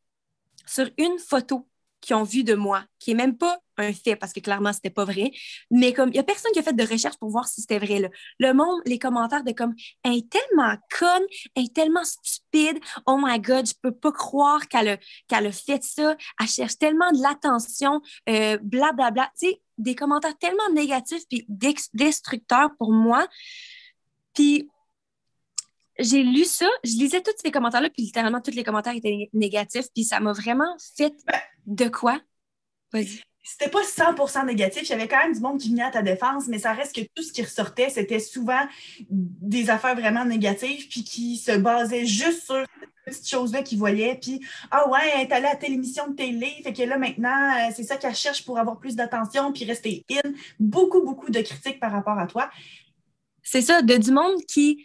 sur une photo qui ont vu de moi, qui est même pas un fait parce que clairement c'était pas vrai, mais comme il y a personne qui a fait de recherche pour voir si c'était vrai là. Le monde, les commentaires de comme elle est tellement conne, elle est tellement stupide, oh my god, je peux pas croire qu'elle a, qu'elle a fait ça, elle cherche tellement de l'attention, euh, blablabla, bla, tu sais, des commentaires tellement négatifs puis destructeurs pour moi. Puis j'ai lu ça, je lisais tous ces commentaires-là, puis littéralement tous les commentaires étaient négatifs, puis ça m'a vraiment fait de quoi? Vas-y. C'était pas 100% négatif, il y avait quand même du monde qui venait à ta défense, mais ça reste que tout ce qui ressortait, c'était souvent des affaires vraiment négatives, puis qui se basaient juste sur ces petites choses-là qu'ils voyaient, puis ah ouais, elle est allée à telle émission de télé, fait que là maintenant, euh, c'est ça qu'elle cherche pour avoir plus d'attention, puis rester in. Beaucoup, beaucoup de critiques par rapport à toi. C'est ça, de du monde qui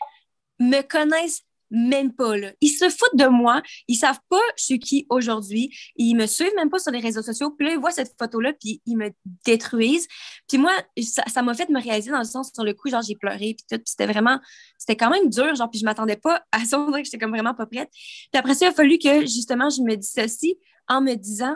me connaissent même pas. Là. Ils se foutent de moi. Ils savent pas suis qui aujourd'hui. Ils me suivent même pas sur les réseaux sociaux. Puis là, ils voient cette photo-là, puis ils me détruisent. Puis moi, ça m'a fait me réaliser dans le sens, sur le coup, genre, j'ai pleuré, puis tout. Puis c'était vraiment, c'était quand même dur, genre, puis je m'attendais pas à ça. que j'étais comme vraiment pas prête. Puis après ça, il a fallu que, justement, je me ceci en me disant,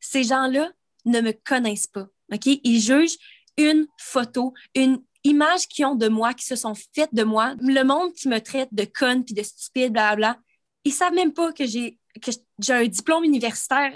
ces gens-là ne me connaissent pas. OK? Ils jugent une photo, une images qui ont de moi, qui se sont faites de moi, le monde qui me traite de conne puis de stupide, blablabla, ils savent même pas que j'ai que j'ai un diplôme universitaire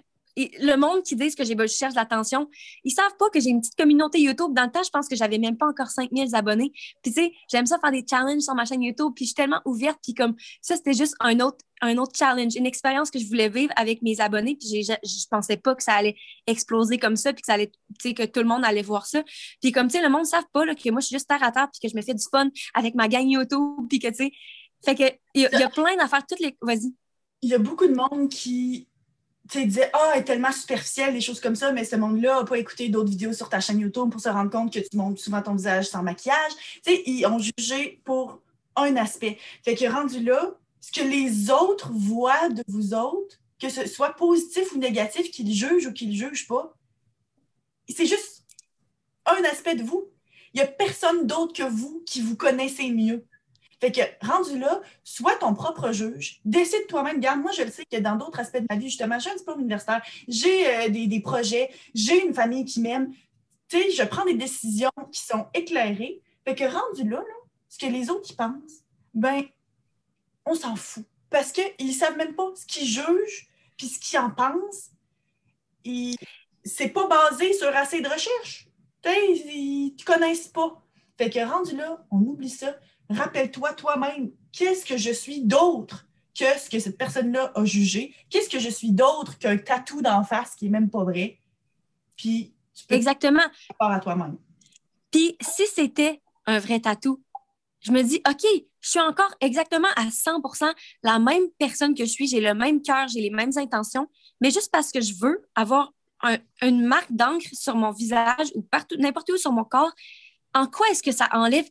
le monde qui dit que j'ai, je cherche l'attention, ils savent pas que j'ai une petite communauté YouTube. Dans le temps, je pense que j'avais même pas encore 5000 abonnés. Puis, tu sais, j'aime ça faire des challenges sur ma chaîne YouTube. Puis, je suis tellement ouverte. Puis, comme ça, c'était juste un autre, un autre challenge, une expérience que je voulais vivre avec mes abonnés. Puis, je, je pensais pas que ça allait exploser comme ça. Puis, que ça allait, que tout le monde allait voir ça. Puis, comme, tu sais, le monde ne savent pas que moi, je suis juste terre à terre. Puis, que je me fais du fun avec ma gang YouTube. Puis, que, tu sais, fait que, il y, y, a plein d'affaires. Toutes les. Vas-y. Il y a beaucoup de monde qui tu disais, ah, elle est tellement superficielle, des choses comme ça, mais ce monde-là n'a pas écouté d'autres vidéos sur ta chaîne YouTube pour se rendre compte que tu montres souvent ton visage sans maquillage. Tu sais, ils ont jugé pour un aspect. Fait que rendu là, ce que les autres voient de vous autres, que ce soit positif ou négatif, qu'ils jugent ou qu'ils ne jugent pas, c'est juste un aspect de vous. Il n'y a personne d'autre que vous qui vous connaissez mieux. Fait que, rendu là, sois ton propre juge, décide toi-même. Garde, moi, je le sais que dans d'autres aspects de ma vie, justement, j'ai un diplôme universitaire, j'ai euh, des, projets, j'ai une famille qui m'aime. Tu sais, je prends des décisions qui sont éclairées. Fait que, rendu là, ce que les autres y pensent, ben, on s'en fout. Parce qu'ils ne savent même pas ce qu'ils jugent, puis ce qu'ils en pensent. Et c'est pas basé sur assez de recherche. Tu sais, ils ne connaissent pas. Fait que rendu là, on oublie ça rappelle-toi toi-même, qu'est-ce que je suis d'autre que ce que cette personne-là a jugé? Qu'est-ce que je suis d'autre qu'un tatou d'en face qui n'est même pas vrai? Puis, tu peux Exactement. rapport à toi-même. Puis, si c'était un vrai tatou, je me dis, OK, je suis encore exactement à 100% la même personne que je suis, j'ai le même cœur, j'ai les mêmes intentions, mais juste parce que je veux avoir une marque d'encre sur mon visage ou partout, n'importe où sur mon corps, en quoi est-ce que ça enlève?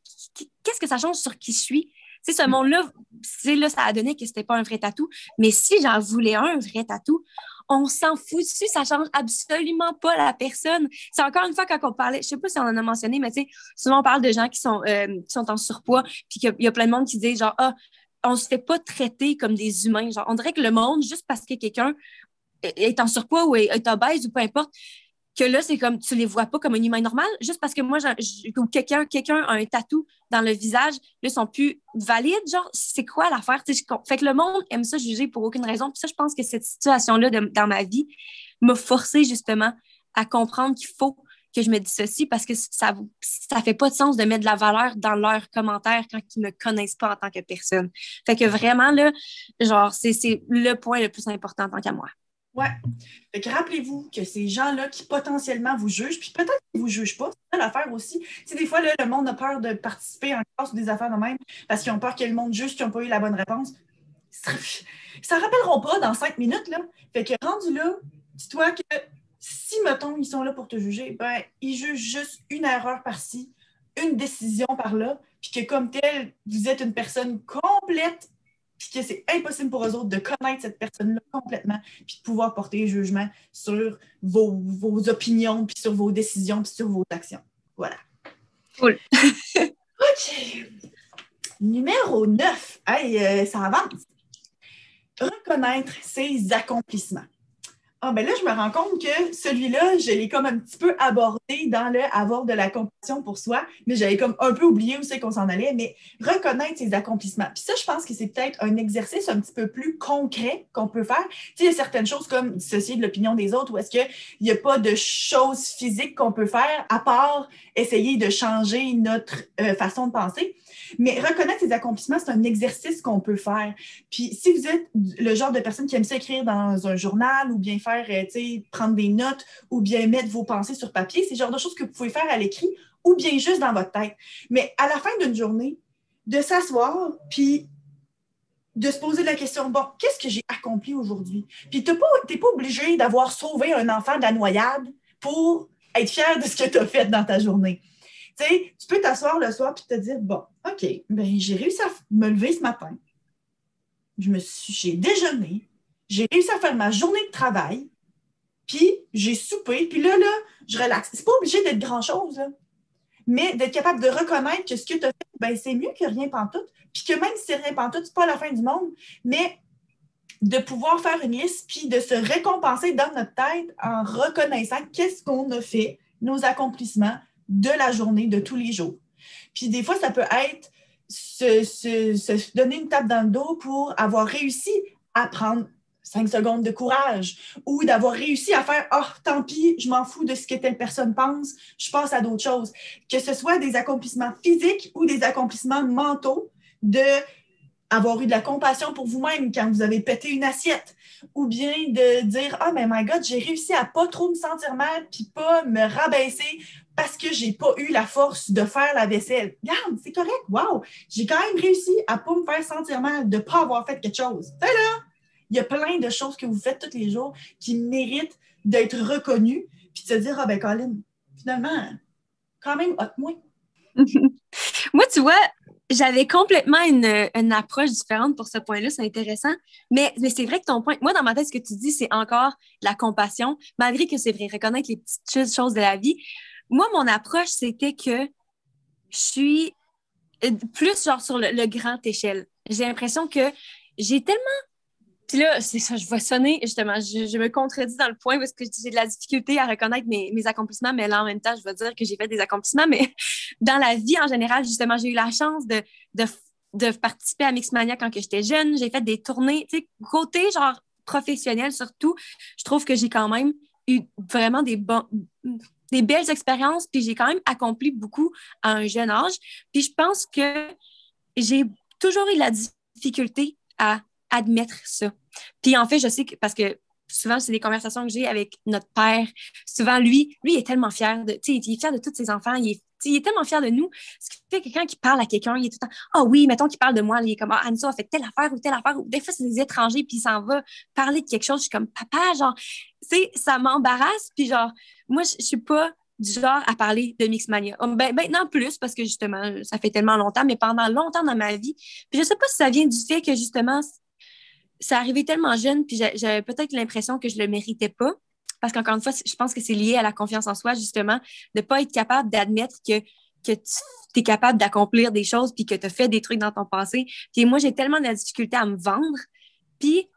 Qu'est-ce que ça change sur qui je suis? Ce mm. monde-là, c'est là, ça a donné que c'était pas un vrai tatou. Mais si j'en voulais un, un vrai tatou, on s'en fout dessus, ça change absolument pas la personne. C'est encore une fois quand on parlait, je sais pas si on en a mentionné, mais tu sais, souvent on parle de gens qui sont, euh, qui sont en surpoids, puis qu'il y, a plein de monde qui dit genre, ah, on se fait pas traiter comme des humains. Genre, on dirait que le monde, juste parce que quelqu'un est en surpoids ou est, est obèse ou peu importe, que là, c'est comme tu les vois pas comme un humain normal, juste parce que moi, ou quelqu'un quelqu'un a un tatou dans le visage, là, ils sont plus valides. Genre, c'est quoi l'affaire? Fait que le monde aime ça juger pour aucune raison. Puis ça, je pense que cette situation-là dans ma vie m'a forcé justement à comprendre qu'il faut que je me dissocie parce que ça ça fait pas de sens de mettre de la valeur dans leurs commentaires quand ils me connaissent pas en tant que personne. Fait que vraiment, là, genre, c'est le point le plus important en tant qu'à moi. Ouais. Fait que rappelez-vous que ces gens-là qui potentiellement vous jugent, puis peut-être qu'ils ne vous jugent pas, c'est ça l'affaire aussi. Tu des fois, là, le monde a peur de participer en classe ou des affaires de même parce qu'ils ont peur que le monde juge qu'ils n'ont pas eu la bonne réponse. Ça ne rappelleront pas dans cinq minutes, là. Fait que rendu là, dis-toi que si, mettons, ils sont là pour te juger, ben, ils jugent juste une erreur par-ci, une décision par-là, puis que comme tel, vous êtes une personne complète puis que c'est impossible pour eux autres de connaître cette personne-là complètement, puis de pouvoir porter jugement sur vos, opinions, puis sur vos décisions, puis sur vos actions. Voilà. Cool. OK. Numéro 9. Hey, euh, ça avance. Reconnaître ses accomplissements. Ah, ben là, je me rends compte que celui-là, je l'ai comme un petit peu abordé dans le avoir de la compassion pour soi, mais j'avais comme un peu oublié où c'est qu'on s'en allait, mais reconnaître ses accomplissements. Puis ça, je pense que c'est peut-être un exercice un petit peu plus concret qu'on peut faire. Tu sais, il y a certaines choses comme dissocier de l'opinion des autres, ou est-ce qu'il n'y a pas de choses physiques qu'on peut faire à part essayer de changer notre euh, façon de penser. Mais reconnaître ses accomplissements, c'est un exercice qu'on peut faire. Puis si vous êtes le genre de personne qui aime s'écrire dans un journal ou bien faire, euh, prendre des notes ou bien mettre vos pensées sur papier, c'est le genre de choses que vous pouvez faire à l'écrit ou bien juste dans votre tête. Mais à la fin d'une journée, de s'asseoir, puis de se poser la question, bon, qu'est-ce que j'ai accompli aujourd'hui? Puis tu n'es pas, pas obligé d'avoir sauvé un enfant de la noyade pour être fier de ce que tu as fait dans ta journée tu peux t'asseoir le soir et te dire bon, OK, ben, j'ai réussi à me lever ce matin. Je me suis, j'ai déjeuné, j'ai réussi à faire ma journée de travail, puis j'ai soupé, puis là, là, je relaxe. C'est pas obligé d'être grand-chose, mais d'être capable de reconnaître que ce que tu as fait, ben, c'est mieux que rien pantoute, puis que même si c'est rien pantoute, c'est pas la fin du monde, mais de pouvoir faire une liste, puis de se récompenser dans notre tête en reconnaissant qu'est-ce qu'on a fait, nos accomplissements, de la journée, de tous les jours. Puis des fois, ça peut être se, donner une tape dans le dos pour avoir réussi à prendre cinq secondes de courage ou d'avoir réussi à faire Oh, tant pis, je m'en fous de ce que telle personne pense, je passe à d'autres choses. Que ce soit des accomplissements physiques ou des accomplissements mentaux, de avoir eu de la compassion pour vous-même quand vous avez pété une assiette, ou bien de dire Ah, oh, mais my God, j'ai réussi à pas trop me sentir mal puis pas me rabaisser parce que j'ai pas eu la force de faire la vaisselle. Regarde, c'est correct, wow! J'ai quand même réussi à pas me faire sentir mal de pas avoir fait quelque chose. là, il y a plein de choses que vous faites tous les jours qui méritent d'être reconnues, puis de se dire Ah, ben, Colin, finalement, quand même, hot-moi. Moi, tu vois, j'avais complètement une, approche différente pour ce point-là, c'est intéressant. Mais c'est vrai que ton point, moi, dans ma tête, ce que tu dis, c'est encore la compassion, malgré que c'est vrai, reconnaître les petites choses de la vie. Moi, mon approche, c'était que je suis euh, plus genre sur le, grand échelle. J'ai l'impression que j'ai tellement puis là, c'est ça, je vais sonner, justement, je, me contredis dans le point parce que j'ai de la difficulté à reconnaître mes, mes, accomplissements, mais là, en même temps, je vais dire que j'ai fait des accomplissements, mais dans la vie en général, justement, j'ai eu la chance de, de, de participer à Mixmania quand j'étais jeune, j'ai fait des tournées, côté genre professionnel surtout, je trouve que j'ai quand même eu vraiment des bons des belles expériences, puis j'ai quand même accompli beaucoup à un jeune âge. Puis je pense que j'ai toujours eu la difficulté à admettre ça. Puis en fait, je sais que parce que souvent, c'est des conversations que j'ai avec notre père. Souvent, lui, lui, il est tellement fier de, tu sais, il est fier de tous ses enfants. Il est tellement fier de nous. Ce qui fait quelqu'un qui parle à quelqu'un, il est tout le temps, ah oui, mettons qu'il parle de moi, il est comme, ah, Anissa a fait telle affaire ou telle affaire. Des fois, c'est des étrangers, puis il s'en va parler de quelque chose. Je suis comme, papa, genre, tu sais, ça m'embarrasse. Puis genre, moi, je suis pas du genre à parler de Mixmania. Um, ben, maintenant plus, parce que justement, ça fait tellement longtemps, mais pendant longtemps dans ma vie. Puis je sais pas si ça vient du fait que justement, ça arrivait tellement jeune, puis j'avais peut-être l'impression que je le méritais pas. Parce qu'encore une fois, je pense que c'est lié à la confiance en soi, justement, de ne pas être capable d'admettre que, que tu es capable d'accomplir des choses puis que tu as fait des trucs dans ton passé. Puis moi, j'ai tellement de la difficulté à me vendre. Puis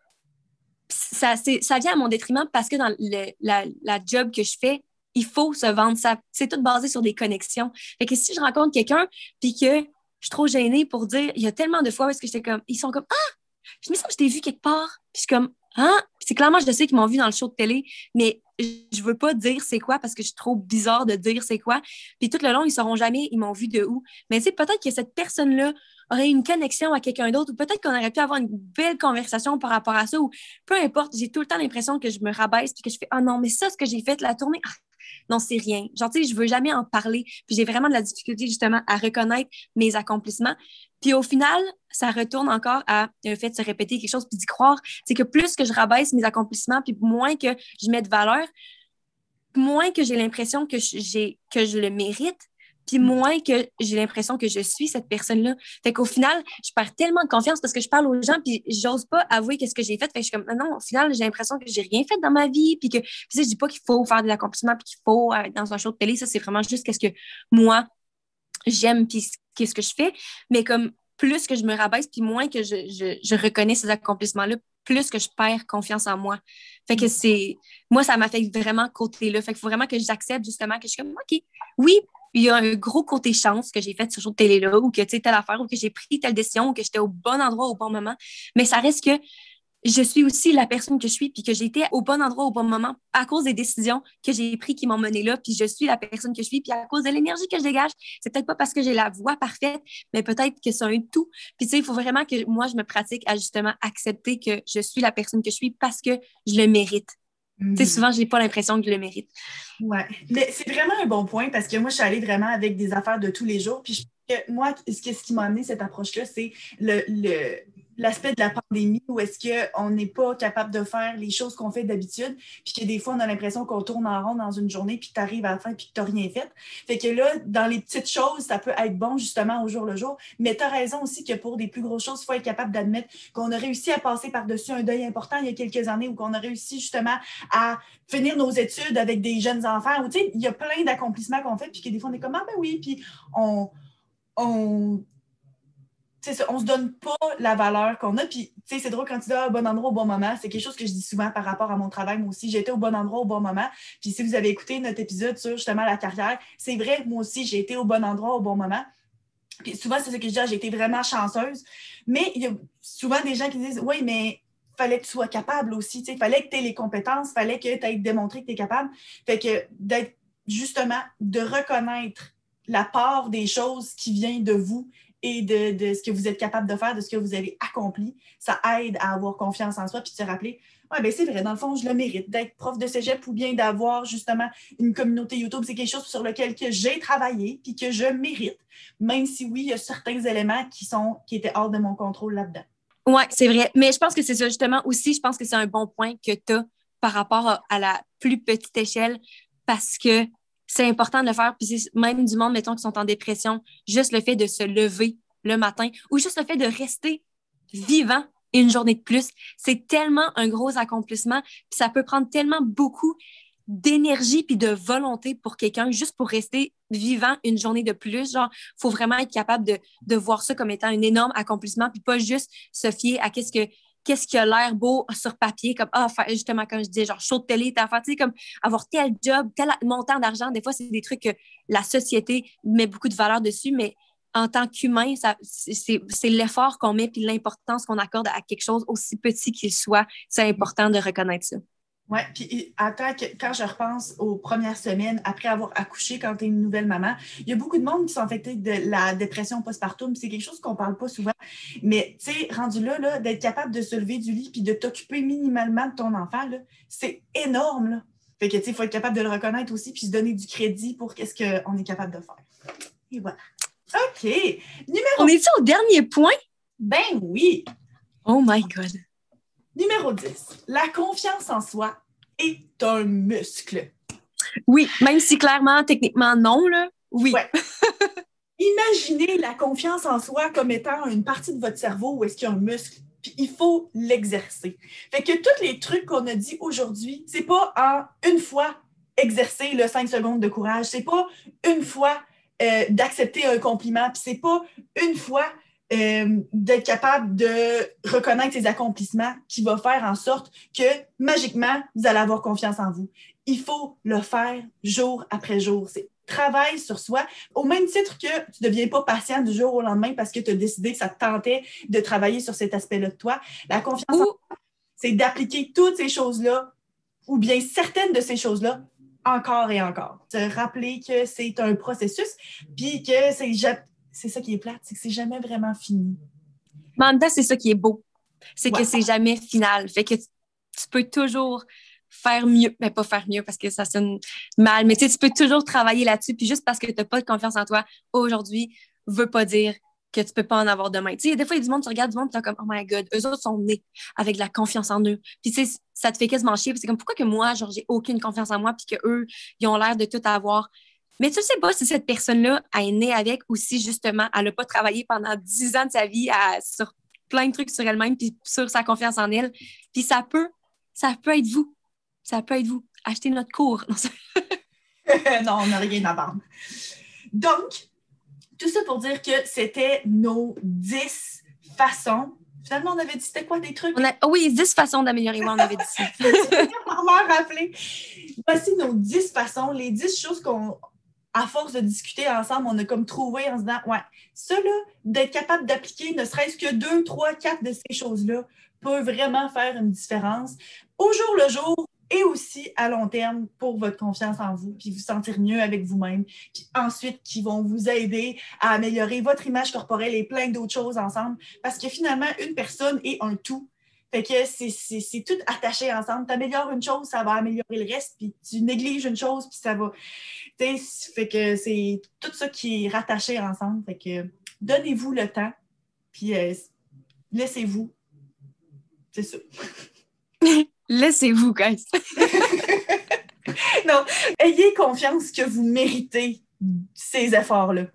ça, ça vient à mon détriment parce que dans la, la job que je fais, il faut se vendre. C'est tout basé sur des connexions. Fait que si je rencontre quelqu'un puis que je suis trop gênée pour dire, il y a tellement de fois où est-ce que j'étais comme, ils sont comme, ah, je me sens que je t'ai vu quelque part. Puis je suis comme, ah, c'est clairement, je sais qu'ils m'ont vu dans le show de télé, mais je veux pas dire c'est quoi parce que je suis trop bizarre de dire c'est quoi. Puis tout le long, ils sauront jamais, ils m'ont vu de où. Mais c'est peut-être que cette personne-là aurait une connexion à quelqu'un d'autre ou peut-être qu'on aurait pu avoir une belle conversation par rapport à ça ou peu importe, j'ai tout le temps l'impression que je me rabaisse puis que je fais, ah oh non, mais ça, ce que j'ai fait la tournée, ah, non, c'est rien. Genre, tu sais, je veux jamais en parler. Puis j'ai vraiment de la difficulté, justement, à reconnaître mes accomplissements. Puis au final, ça retourne encore à le fait de se répéter quelque chose puis d'y croire. C'est que plus que je rabaisse mes accomplissements, puis moins que je mets de valeur, moins que j'ai l'impression que, que je le mérite, puis mm. moins que j'ai l'impression que je suis cette personne-là. Fait qu'au final, je perds tellement de confiance parce que je parle aux gens, puis j'ose pas avouer qu'est-ce que j'ai fait. Fait que je suis comme, non, au final, j'ai l'impression que j'ai rien fait dans ma vie, puis que, tu sais, je dis pas qu'il faut faire des accomplissements, puis qu'il faut être dans un show de télé. Ça, c'est vraiment juste qu'est-ce que moi, j'aime, puis qu'est-ce que je fais. Mais comme plus que je me rabaisse, puis moins que je, je, je reconnais ces accomplissements-là, plus que je perds confiance en moi. Fait que mm. c'est... Moi, ça m'affecte vraiment côté-là. Fait qu'il faut vraiment que j'accepte justement que je suis comme, OK, oui, il y a un gros côté chance que j'ai fait sur cette télé-là, ou que tu sais, telle affaire, ou que j'ai pris telle décision, ou que j'étais au bon endroit au bon moment. Mais ça reste que je suis aussi la personne que je suis, puis que été au bon endroit au bon moment à cause des décisions que j'ai prises qui m'ont mené là, puis je suis la personne que je suis, puis à cause de l'énergie que je dégage. C'est peut-être pas parce que j'ai la voix parfaite, mais peut-être que c'est un tout. Puis tu sais, il faut vraiment que moi, je me pratique à justement accepter que je suis la personne que je suis parce que je le mérite. Mm. Souvent, je n'ai pas l'impression que je le mérite. Oui, mais c'est vraiment un bon point parce que moi, je suis allée vraiment avec des affaires de tous les jours. Puis je, moi, ce qui m'a amené cette approche-là, c'est le, l'aspect de la pandémie où est-ce qu'on n'est pas capable de faire les choses qu'on fait d'habitude, puis que des fois, on a l'impression qu'on tourne en rond dans une journée, puis que tu arrives à la fin, puis que tu n'as rien fait. Fait que là, dans les petites choses, ça peut être bon justement au jour le jour, mais tu as raison aussi que pour des plus grosses choses, il faut être capable d'admettre qu'on a réussi à passer par-dessus un deuil important il y a quelques années, ou qu'on a réussi justement à finir nos études avec des jeunes enfants, ou il y a plein d'accomplissements qu'on fait, puis que des fois, on est comme, ah ben oui, puis on, on ça, on se donne pas la valeur qu'on a. Puis, c'est drôle quand tu dis ah, au bon endroit au bon moment. C'est quelque chose que je dis souvent par rapport à mon travail, moi aussi. Été au bon endroit au bon moment. Puis, si vous avez écouté notre épisode sur justement la carrière, c'est vrai, moi aussi, j'ai été au bon endroit au bon moment. Puis, souvent, c'est ce que je dis, ah, j'ai été vraiment chanceuse. Mais il y a souvent des gens qui disent oui, mais fallait que tu sois capable aussi. Il fallait que tu aies les compétences, fallait que tu aies démontré que tu es capable. Fait que d'être justement, de reconnaître la part des choses qui viennent de vous et de, ce que vous êtes capable de faire, de ce que vous avez accompli, ça aide à avoir confiance en soi puis de se rappeler Ouais, ben c'est vrai, dans le fond, je le mérite d'être prof de cégep ou bien d'avoir justement une communauté YouTube. C'est quelque chose sur lequel que j'ai travaillé puis que je mérite, même si oui, il y a certains éléments qui, sont, qui étaient hors de mon contrôle là-dedans. Oui, c'est vrai. Mais je pense que c'est ça, justement, aussi, je pense que c'est un bon point que tu as par rapport à la plus petite échelle parce que c'est important de le faire. Puis même du monde, mettons, qui sont en dépression, juste le fait de se lever le matin ou juste le fait de rester vivant une journée de plus, c'est tellement un gros accomplissement. Puis ça peut prendre tellement beaucoup d'énergie puis de volonté pour quelqu'un juste pour rester vivant une journée de plus. Genre, faut vraiment être capable de, de voir ça comme étant un énorme accomplissement puis pas juste se fier à qu'est-ce que qu'est-ce qui a l'air beau sur papier, comme, ah, justement, comme je disais, genre, show de télé, t'as fait, comme, avoir tel job, tel montant d'argent. Des fois, c'est des trucs que la société met beaucoup de valeur dessus, mais en tant qu'humain, c'est l'effort qu'on met puis l'importance qu'on accorde à quelque chose aussi petit qu'il soit. C'est important de reconnaître ça. Oui, puis attends, quand je repense aux premières semaines après avoir accouché, quand tu es une nouvelle maman, il y a beaucoup de monde qui sont affectés de la dépression postpartum. C'est quelque chose qu'on ne parle pas souvent. Mais tu sais, rendu là, là d'être capable de se lever du lit puis de t'occuper minimalement de ton enfant, c'est énorme. Là. Fait que, tu sais, il faut être capable de le reconnaître aussi, puis se donner du crédit pour qu'est-ce qu'on est capable de faire. Et voilà. OK. Numéro... On est-tu au dernier point? Ben oui. Oh my God. Numéro 10. La confiance en soi est un muscle. Oui, même si clairement, techniquement, non, là. Oui. Ouais. Imaginez la confiance en soi comme étant une partie de votre cerveau où est-ce qu'il y a un muscle, puis il faut l'exercer. Fait que tous les trucs qu'on a dit aujourd'hui, c'est pas en une fois exercer le 5 secondes de courage, c'est pas une fois euh, d'accepter un compliment, puis c'est pas une fois euh, d'être capable de reconnaître ses accomplissements qui va faire en sorte que magiquement, vous allez avoir confiance en vous. Il faut le faire jour après jour. C'est travail sur soi, au même titre que tu ne deviens pas patient du jour au lendemain parce que tu as décidé que ça te tentait de travailler sur cet aspect-là de toi. La confiance en c'est d'appliquer toutes ces choses-là, ou bien certaines de ces choses-là, encore et encore. Te rappeler que c'est un processus, puis que c'est c'est ça qui est plate, c'est que c'est jamais vraiment fini. Mais en même temps, c'est ça qui est beau. C'est que c'est jamais final. Fait que tu peux toujours faire mieux, mais pas faire mieux parce que ça sonne mal, mais tu sais, tu peux toujours travailler là-dessus. Puis juste parce que tu n'as pas de confiance en toi aujourd'hui, veut pas dire que tu peux pas en avoir demain. Tu sais, des fois, il y a du monde, tu regardes du monde, tu es comme, oh my God, eux autres sont nés avec de la confiance en eux. Puis tu sais, ça te fait quasiment chier. c'est comme, pourquoi que moi, genre, j'ai aucune confiance en moi, puis qu'eux, ils ont l'air de tout avoir. Mais tu sais pas si cette personne-là a né avec ou si justement elle n'a pas travaillé pendant dix ans de sa vie sur plein de trucs sur elle-même puis sur sa confiance en elle. Puis ça peut, ça peut être vous. Ça peut être vous. Achetez notre cours. non, on n'a rien à vendre. Donc, tout ça pour dire que c'était nos dix façons. Finalement, on avait dit c'était quoi des trucs? Oh oui, dix façons d'améliorer moi, on avait dit ça. rappeler. Voici nos dix façons, les dix choses qu'on à force de discuter ensemble, on a comme trouvé en se disant, ouais, ça, d'être capable d'appliquer ne serait-ce que deux, trois, quatre de ces choses-là peut vraiment faire une différence au jour le jour et aussi à long terme pour votre confiance en vous, puis vous sentir mieux avec vous-même, puis ensuite qui vont vous aider à améliorer votre image corporelle et plein d'autres choses ensemble, parce que finalement, une personne est un tout. Fait que c'est tout attaché ensemble. Tu améliores une chose, ça va améliorer le reste, puis tu négliges une chose, puis ça va. Fait que c'est tout ça qui est rattaché ensemble. Fait que donnez-vous le temps, puis euh, laissez-vous. C'est ça. laissez-vous, guys. non, ayez confiance que vous méritez ces efforts-là.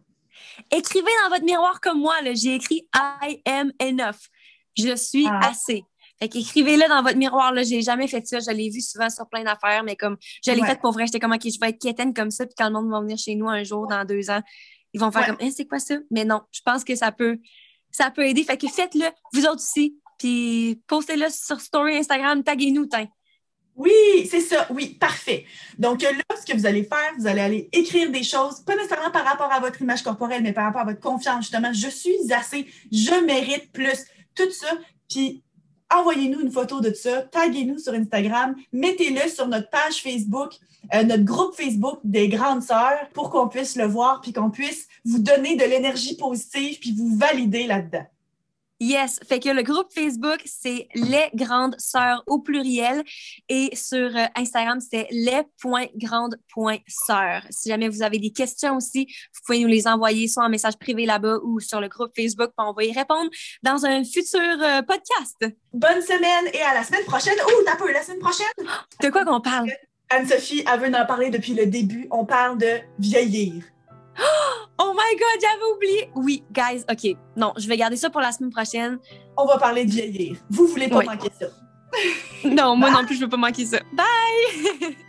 Écrivez dans votre miroir comme moi. J'ai écrit I am enough. Je suis ah. assez. Fait qu'écrivez-le dans votre miroir. Là. J'ai jamais fait ça. Je l'ai vu souvent sur plein d'affaires, mais comme je l'ai fait pour vrai, j'étais comme, OK, je vais être quétaine comme ça. Puis quand le monde va venir chez nous un jour, dans deux ans, ils vont faire comme, eh, c'est quoi ça? Mais non, je pense que ça peut, ça peut aider. Fait que faites-le, vous autres aussi. Puis postez-le sur Story Instagram, taguez-nous, Oui, c'est ça. Oui, parfait. Donc là, ce que vous allez faire, vous allez aller écrire des choses, pas nécessairement par rapport à votre image corporelle, mais par rapport à votre confiance, justement. Je suis assez, je mérite plus, tout ça. Puis envoyez-nous une photo de ça, taguez-nous sur Instagram, mettez-le sur notre page Facebook, euh, notre groupe Facebook des grandes sœurs pour qu'on puisse le voir puis qu'on puisse vous donner de l'énergie positive puis vous valider là-dedans. Yes, fait que le groupe Facebook, c'est les grandes sœurs au pluriel et sur euh, Instagram, c'est les.grandes.sœurs. Si jamais vous avez des questions aussi, vous pouvez nous les envoyer soit en message privé là-bas ou sur le groupe Facebook, on va y répondre dans un futur euh, podcast. Bonne semaine et à la semaine prochaine. Oh, t'as peu, la semaine prochaine? De quoi qu'on parle? Anne-Sophie, elle veut en parler depuis le début. On parle de vieillir. Oh my God, j'avais oublié. Oui, guys, OK. Non, je vais garder ça pour la semaine prochaine. On va parler de vieillir. Vous voulez pas manquer ça. non, moi non plus, je veux pas manquer ça. Bye!